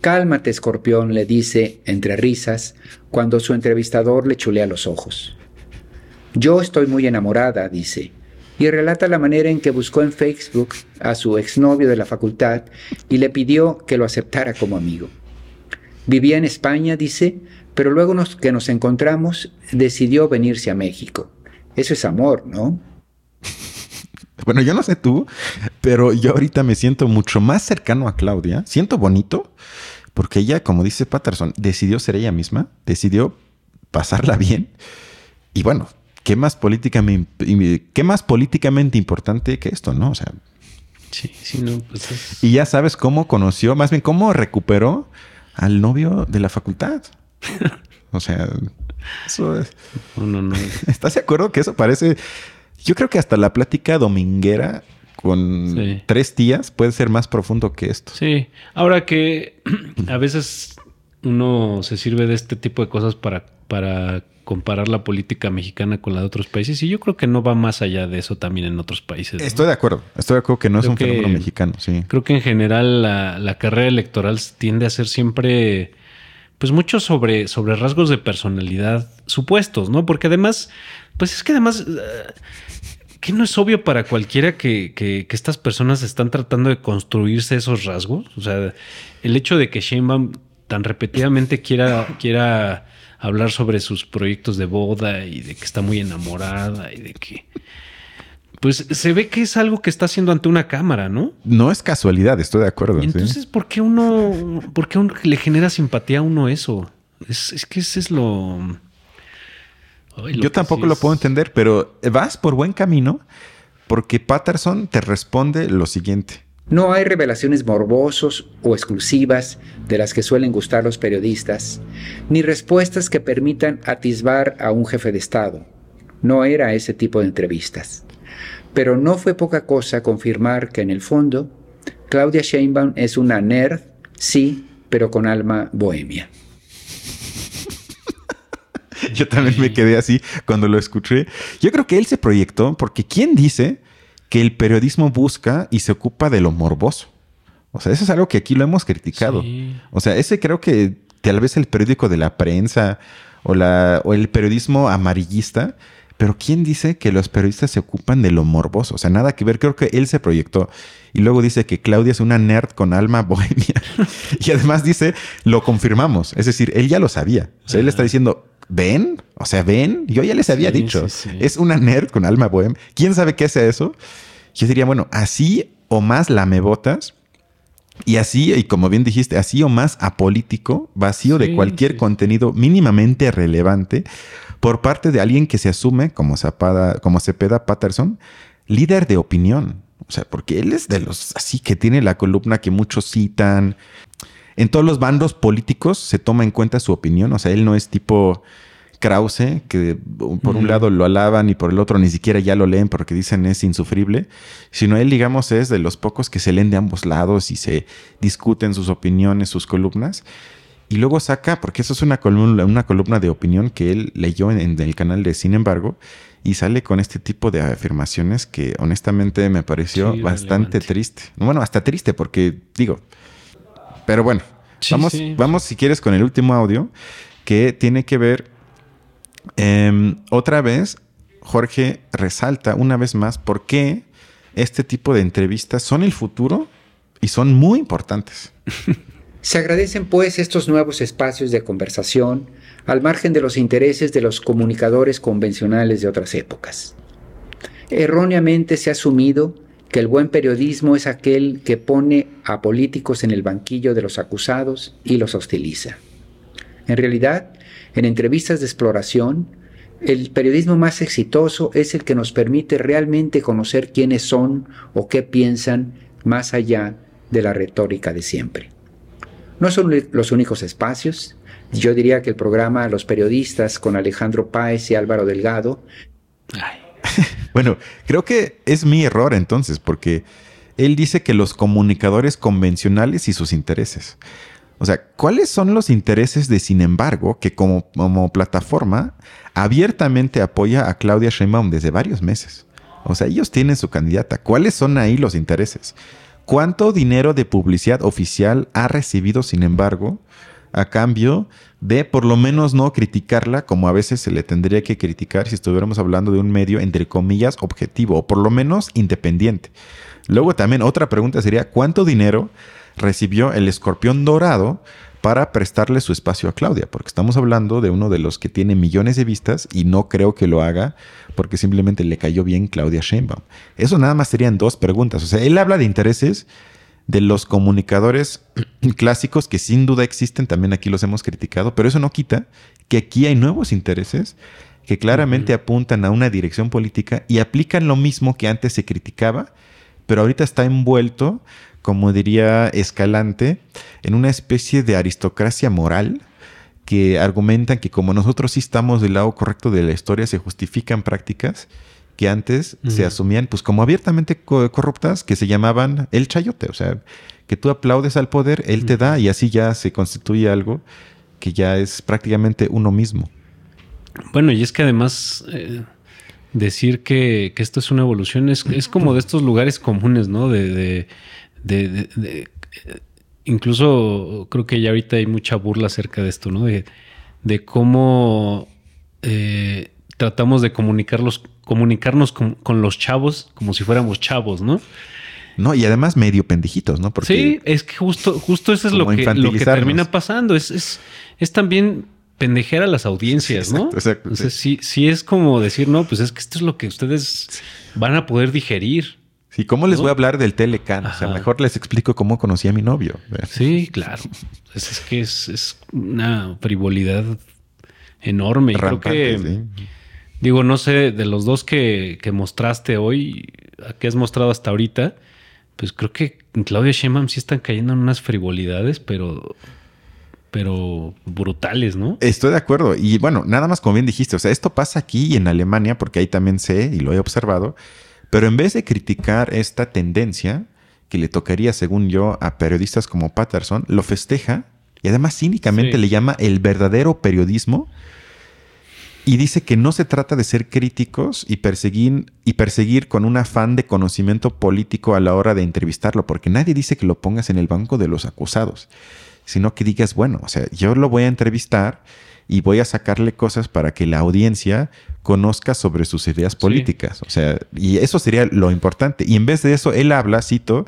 Cálmate, escorpión, le dice entre risas cuando su entrevistador le chulea los ojos. Yo estoy muy enamorada, dice, y relata la manera en que buscó en Facebook a su exnovio de la facultad y le pidió que lo aceptara como amigo. Vivía en España, dice, pero luego que nos encontramos decidió venirse a México. Eso es amor, ¿no? (laughs) Bueno, yo no sé tú, pero yo ahorita me siento mucho más cercano a Claudia. Siento bonito porque ella, como dice Patterson, decidió ser ella misma, decidió pasarla bien. Y bueno, ¿qué más políticamente, qué más políticamente importante que esto, no? O sea, Sí, sí, no, pues es- y ya sabes cómo conoció, más bien cómo recuperó al novio de la facultad. (laughs) O sea, eso es- No, no, no. (laughs) ¿Estás de acuerdo que eso parece? Yo creo que hasta la plática dominguera con Sí. tres tías puede ser más profundo que esto. Sí, ahora que (clears throat) a veces uno se sirve de este tipo de cosas para, para comparar la política mexicana con la de otros países y yo creo que no va más allá de eso también en otros países. ¿no? Estoy de acuerdo. Estoy de acuerdo que no es un que- fenómeno mexicano, sí. Creo que en general la, la carrera electoral tiende a ser siempre, pues mucho sobre, sobre rasgos de personalidad supuestos, ¿no? Porque además, pues es que además, eh, que no es obvio para cualquiera que, que- que estas personas están tratando de construirse esos rasgos. O sea, el hecho de que Sheinbaum tan repetidamente quiera, quiera hablar sobre sus proyectos de boda y de que está muy enamorada y de que... Pues se ve que es algo que está haciendo ante una cámara, ¿no? No es casualidad, estoy de acuerdo. Sí. entonces, ¿por qué uno, por qué uno le genera simpatía a uno eso? Es, es que ese es lo. Ay, lo Yo tampoco sí lo puedo entender, pero vas por buen camino porque Patterson te responde lo siguiente. No hay revelaciones morbosos o exclusivas de las que suelen gustar los periodistas, ni respuestas que permitan atisbar a un jefe de Estado. No era ese tipo de entrevistas. Pero no fue poca cosa confirmar que en el fondo Claudia Sheinbaum es una nerd, sí, pero con alma bohemia. (laughs) Yo también me quedé así cuando lo escuché. Yo creo que él se proyectó porque ¿quién dice que el periodismo busca y se ocupa de lo morboso? O sea, eso es algo que aquí lo hemos criticado. Sí. O sea, ese creo que tal vez el periódico de la prensa o, la, o el periodismo amarillista, pero ¿quién dice que los periodistas se ocupan de lo morboso? O sea, nada que ver. Creo que él se proyectó. Y luego dice que Claudia es una nerd con alma (laughs) bohemia. y además dice, lo confirmamos. Es decir, él ya lo sabía. O sea, él está diciendo, ¿ven? O sea, ¿ven? Yo ya les había Sí, dicho. sí, sí. Es una nerd con alma bohemia. ¿Quién sabe qué hace eso? Yo diría, bueno, así o más lamebotas. Y así, y como bien dijiste, así o más apolítico, vacío de cualquier contenido mínimamente relevante por parte de alguien que se asume como Zapada, como Cepeda Patterson, líder de opinión. O sea, porque él es de los así que tiene la columna que muchos citan. En todos los bandos políticos se toma en cuenta su opinión. O sea, él no es tipo Krause, que por un lado lo alaban y por el otro ni siquiera ya lo leen porque dicen es insufrible, sino él, digamos, es de los pocos que se leen de ambos lados y se discuten sus opiniones, sus columnas. Y luego saca, porque eso es una columna, una columna de opinión que él leyó en, el canal de Sin embargo, y sale con este tipo de afirmaciones que honestamente me pareció bastante triste. Bueno, hasta triste porque digo, pero bueno, vamos, vamos si quieres con el último audio que tiene que ver em, otra vez. Jorge resalta una vez más por qué este tipo de entrevistas son el futuro y son muy importantes. (laughs) Se agradecen pues estos nuevos espacios de conversación al margen de los intereses de los comunicadores convencionales de otras épocas. Erróneamente se ha asumido que el buen periodismo es aquel que pone a políticos en el banquillo de los acusados y los hostiliza. En realidad, en entrevistas de exploración, el periodismo más exitoso es el que nos permite realmente conocer quiénes son o qué piensan más allá de la retórica de siempre. No son los únicos espacios. Yo diría que el programa Los Periodistas con Alejandro Páez y Álvaro Delgado. Bueno, creo que es mi error entonces, porque él dice que los comunicadores convencionales y sus intereses. O sea, ¿cuáles son los intereses de Sin embargo que como, como plataforma abiertamente apoya a Claudia Sheinbaum desde varios meses? O sea, ellos tienen su candidata. ¿Cuáles son ahí los intereses? ¿Cuánto dinero de publicidad oficial ha recibido, sin embargo, a cambio de por lo menos no criticarla como a veces se le tendría que criticar si estuviéramos hablando de un medio, entre comillas, objetivo o por lo menos independiente? Luego también otra pregunta sería, ¿cuánto dinero recibió el escorpión dorado para prestarle su espacio a Claudia, porque estamos hablando de uno de los que tiene millones de vistas y no creo que lo haga porque simplemente le cayó bien Claudia Sheinbaum. Eso nada más serían dos preguntas. O sea, él habla de intereses de los comunicadores (clears throat) clásicos que sin duda existen, también aquí los hemos criticado, pero eso no quita que aquí hay nuevos intereses que claramente apuntan a una dirección política y aplican lo mismo que antes se criticaba, pero ahorita está envuelto como diría Escalante, en una especie de aristocracia moral que argumentan que como nosotros sí estamos del lado correcto de la historia, se justifican prácticas que antes se asumían pues como abiertamente corruptas, que se llamaban el chayote, o sea, que tú aplaudes al poder, él te da y así ya se constituye algo que ya es prácticamente uno mismo. Bueno, y es que además eh, decir que, esto es una evolución es, como de estos lugares comunes, ¿no? de de, incluso creo que ya ahorita hay mucha burla acerca de esto, ¿no? De, de cómo eh, tratamos de comunicarlos, comunicarnos con, los chavos como si fuéramos chavos, ¿no? No, y además medio pendejitos, ¿no? Porque sí, es que justo, justo eso es lo que, lo que termina pasando. Es, es, es también pendejer a las audiencias, ¿no? Exacto. Entonces, sí. sí. es como decir, no, pues es que esto es lo que ustedes van a poder digerir. Sí, ¿cómo les voy a hablar del Telecan? O sea, mejor les explico cómo conocí a mi novio. Sí, claro. Es, que es, una frivolidad enorme. Creo que, digo, no sé, de los dos que, mostraste hoy, a qué has mostrado hasta ahorita, pues creo que en Claudia Sheinbaum sí están cayendo en unas frivolidades, pero pero brutales, ¿no? Estoy de acuerdo. Y bueno, nada más como bien dijiste, o sea, esto pasa aquí y en Alemania, porque ahí también sé y lo he observado, pero en vez de criticar esta tendencia, que le tocaría, según yo, a periodistas como Patterson, lo festeja y además cínicamente le llama el verdadero periodismo y dice que no se trata de ser críticos y perseguir, y perseguir con un afán de conocimiento político a la hora de entrevistarlo, porque nadie dice que lo pongas en el banco de los acusados, sino que digas, bueno, o sea, yo lo voy a entrevistar y voy a sacarle cosas para que la audiencia conozca sobre sus ideas políticas. O sea, y eso sería lo importante. Y en vez de eso, él habla, cito,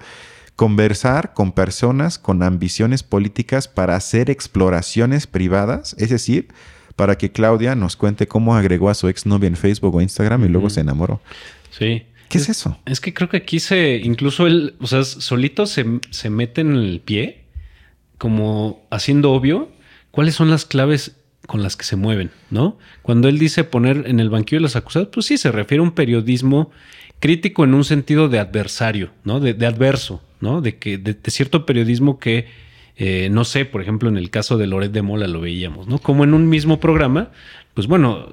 conversar con personas con ambiciones políticas para hacer exploraciones privadas, es decir, para que Claudia nos cuente cómo agregó a su exnovia en Facebook o Instagram y luego se enamoró. Sí. ¿Qué es, eso? Es que creo que aquí se, incluso él, o sea, solito se, se mete en el pie, como haciendo obvio cuáles son las claves con las que se mueven, ¿no? Cuando él dice poner en el banquillo de los acusados, pues sí, se refiere a un periodismo crítico en un sentido de adversario, ¿no? De, adverso, ¿no? De que de, cierto periodismo que, eh, no sé, por ejemplo, en el caso de Loret de Mola lo veíamos, ¿no? Como en un mismo programa, pues bueno,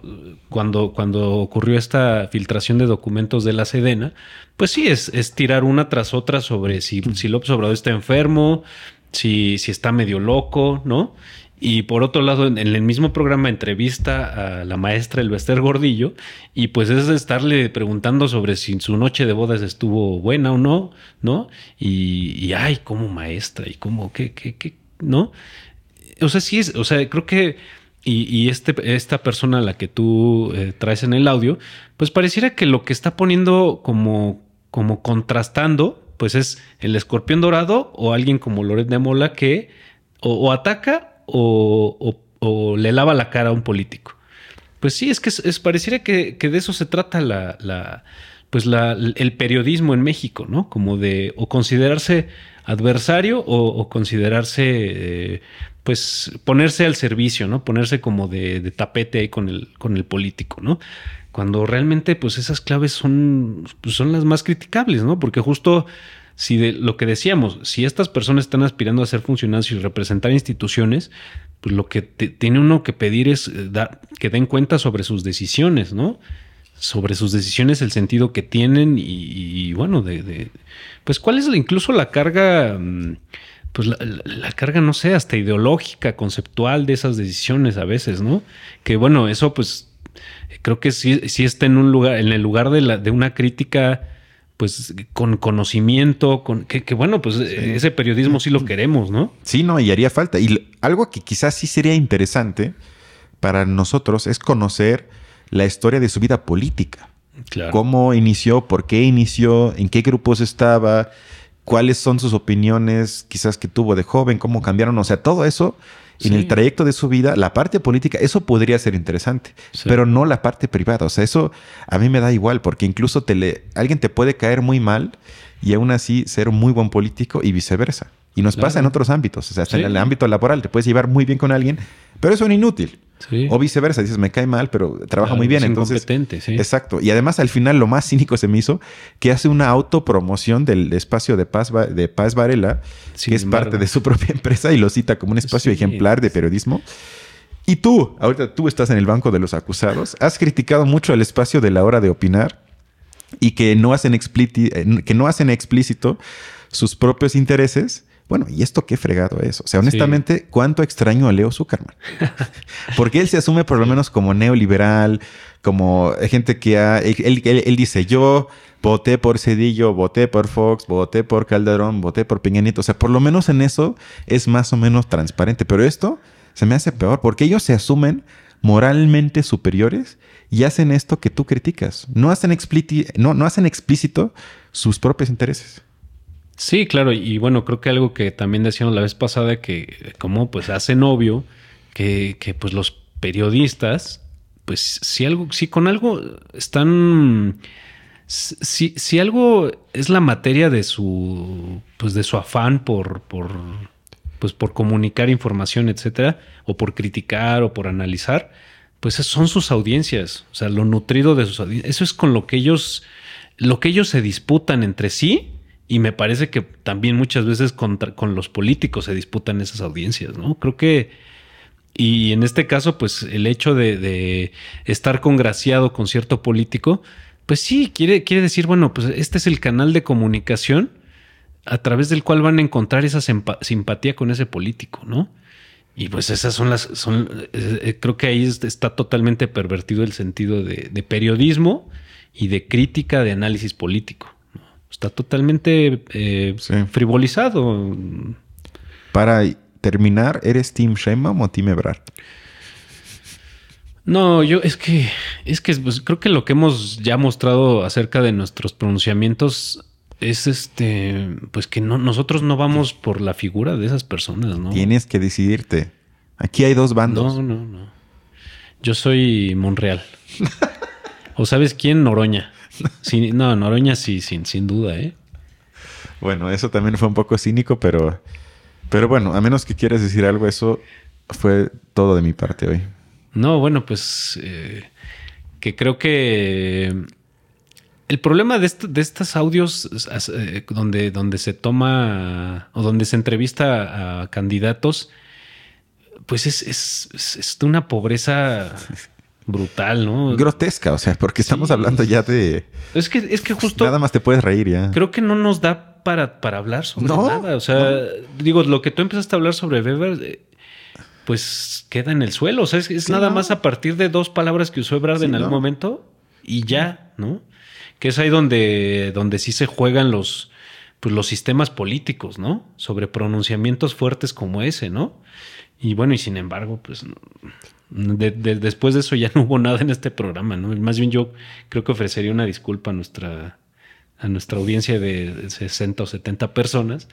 cuando, cuando ocurrió esta filtración de documentos de la Sedena, pues sí, es, es tirar una tras otra sobre si, si López Obrador está enfermo, si, si está medio loco, ¿no? Y por otro lado, en el mismo programa entrevista a la maestra Elvester Gordillo y pues es estarle preguntando sobre si su noche de bodas estuvo buena o no, ¿no? Y, y ay, como maestra y cómo, qué, qué, qué, ¿no? O sea, sí es, o sea, creo que y, este, esta persona a la que tú eh, traes en el audio, pues pareciera que lo que está poniendo como, como contrastando, pues es el escorpión dorado o alguien como Loret de Mola que o ataca o, le lava la cara a un político. Pues sí, es que es, pareciera que, de eso se trata la, pues el periodismo en México, ¿no? Como de o considerarse adversario o, considerarse, eh, pues ponerse al servicio, ¿no? Ponerse como de, tapete ahí con el, con el político, ¿no? Cuando realmente, pues esas claves son, pues, son las más criticables, ¿no? Porque justo si de lo que decíamos, si estas personas están aspirando a ser funcionarios y representar instituciones, pues lo que tiene uno que pedir es eh, que den cuenta sobre sus decisiones, ¿no? Sobre sus decisiones, el sentido que tienen y, bueno, de, pues cuál es incluso la carga, mm, pues la, carga, no sé, hasta ideológica, conceptual de esas decisiones a veces, ¿no? Que bueno, eso pues creo que sí, sí está en un lugar, en el lugar de, la, de una crítica pues con conocimiento, con que, bueno, pues ese periodismo sí lo queremos, ¿no? Sí, no, y haría falta. Y algo que quizás sí sería interesante para nosotros es conocer la historia de su vida política. Claro. Cómo inició, por qué inició, en qué grupos estaba, cuáles son sus opiniones, quizás que tuvo de joven, cómo cambiaron, o sea, todo eso en el trayecto de su vida, la parte política, eso podría ser interesante, pero no la parte privada. O sea, eso a mí me da igual, porque incluso te le, alguien te puede caer muy mal y aún así ser un muy buen político y viceversa. Y nos pasa en otros ámbitos. O sea, hasta en el ámbito laboral te puedes llevar muy bien con alguien, pero es un inútil. O viceversa, dices, me cae mal, pero trabaja muy bien. Entonces, sí. Exacto. Y además, al final, lo más cínico se me hizo que hace una autopromoción del espacio de Paz, de Paz Varela, que es parte de su (laughs) propia empresa y lo cita como un espacio ejemplar de periodismo. Y tú, ahorita tú estás en el banco de los acusados, has criticado mucho el espacio de la hora de opinar y que no hacen, eh, que no hacen explícito sus propios intereses bueno, ¿y esto qué fregado es? O sea, honestamente, ¿cuánto extraño a Leo Zuckerman? (laughs) Porque él se asume por lo menos como neoliberal, como gente que ha... Él, dice, yo voté por Cedillo, voté por Fox, voté por Calderón, voté por Peña Nieto. O sea, por lo menos en eso es más o menos transparente. Pero esto se me hace peor porque ellos se asumen moralmente superiores y hacen esto que tú criticas. No hacen, no, no hacen explícito sus propios intereses. Sí, claro, y bueno, creo que algo que también decíamos la vez pasada, que como pues hacen obvio que, que pues los periodistas, pues si algo, si con algo están, si, si algo es la materia de su, pues de su afán por, por, pues por comunicar información, etcétera, o por criticar o por analizar, pues son sus audiencias, o sea, lo nutrido de sus audiencias, eso es con lo que ellos, lo que ellos se disputan entre sí y me parece que también muchas veces con los políticos se disputan esas audiencias, ¿no? Creo que, y en este caso, pues el hecho de, estar congraciado con cierto político, pues sí, quiere, quiere decir, bueno, pues este es el canal de comunicación a través del cual van a encontrar esa simpatía con ese político, ¿no? Y pues esas son las, son, eh, eh, creo que ahí está totalmente pervertido el sentido de, de periodismo y de crítica de análisis político. Está totalmente eh, frivolizado. Para terminar, ¿eres Team Sheinbaum o Team Ebrard? No, yo es que es que pues, creo que lo que hemos ya mostrado acerca de nuestros pronunciamientos es este, pues que no, nosotros no vamos por la figura de esas personas, ¿no? Tienes que decidirte. Aquí hay dos bandos. No, no, no. Yo soy Monreal. (laughs) ¿O sabes quién? Noroña (laughs) no, Noroña sí, sin, sin duda, ¿eh? Bueno, eso también fue un poco cínico, pero, pero bueno, a menos que quieras decir algo, eso fue todo de mi parte hoy. No, bueno, pues eh, que creo que el problema de, de estos audios eh, donde, donde se toma o donde se entrevista a candidatos, pues es, es, es de una pobreza (laughs) brutal, ¿no? Grotesca, o sea, porque estamos hablando ya de. Es que, es que justo. Nada más te puedes reír ya. Creo que no nos da para, para hablar sobre nada. O sea, digo, lo que tú empezaste a hablar sobre Weber, eh, pues queda en el suelo. O sea, es, es nada no. más a partir de dos palabras que usó Ebrard Sí, en algún no. momento y ya, ¿no? Que es ahí donde, donde sí se juegan los, pues, los sistemas políticos, ¿no? Sobre pronunciamientos fuertes como ese, ¿no? Y bueno, y sin embargo, pues no- de- de- después de eso ya (laughs) no hubo nada en este programa, ¿no? Más bien yo creo que ofrecería una disculpa a nuestra, a nuestra audiencia de 60 o 70 personas,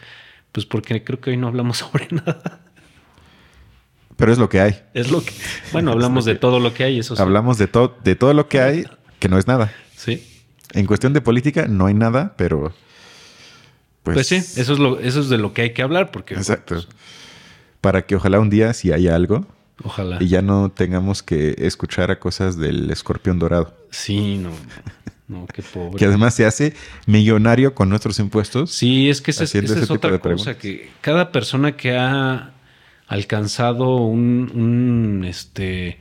pues porque creo que hoy no hablamos (laughs) sobre nada. Pero es lo que hay. Es lo que. Bueno, (laughs) hablamos de todo lo que hay, eso sí. Hablamos de, todo de todo lo que hay, que no es nada. Sí. En cuestión de política no hay nada, pero... Pues, sí, eso es, lo, eso es de lo que hay que hablar, porque. Exacto. pues, Para que ojalá un día si haya algo ojalá. y ya no tengamos que escuchar a cosas del escorpión dorado. Sí, no. No, qué pobre. Que además se hace millonario con nuestros impuestos. Sí, es que esa, esa ese es otra de cosa, que cada persona que ha alcanzado un, un, este,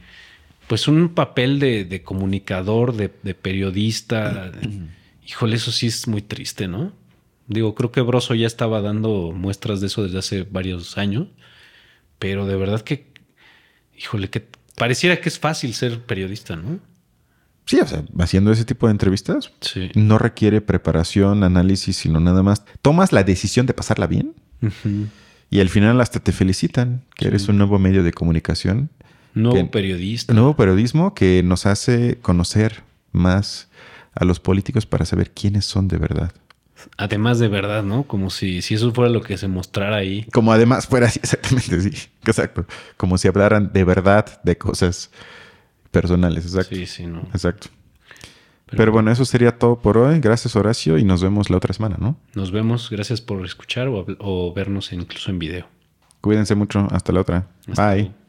pues un papel de, de comunicador, de, de periodista, (clears throat) híjole, eso sí es muy triste, ¿no? Digo, creo que Broso ya estaba dando muestras de eso desde hace varios años, pero de verdad que, híjole, que pareciera que es fácil ser periodista, ¿no? Sí, o sea, haciendo ese tipo de entrevistas Sí. no requiere preparación, análisis, sino nada más. Tomas la decisión de pasarla bien y al final hasta te felicitan que eres un nuevo medio de comunicación, Nuevo Que- periodista. nuevo periodismo que nos hace conocer más a los políticos para saber quiénes son de verdad. Además de verdad, ¿no? Como si, si eso fuera lo que se mostrara ahí. Como además fuera así, (laughs) exactamente, sí, exacto. Como si hablaran de verdad de cosas personales, exacto. Sí, sí, no. Exacto. Pero, bueno, eso sería todo por hoy. Gracias, Horacio, y nos vemos la otra semana, ¿no? Nos vemos. Gracias por escuchar o, o vernos incluso en video. Cuídense mucho. Hasta la otra. Hasta Bye.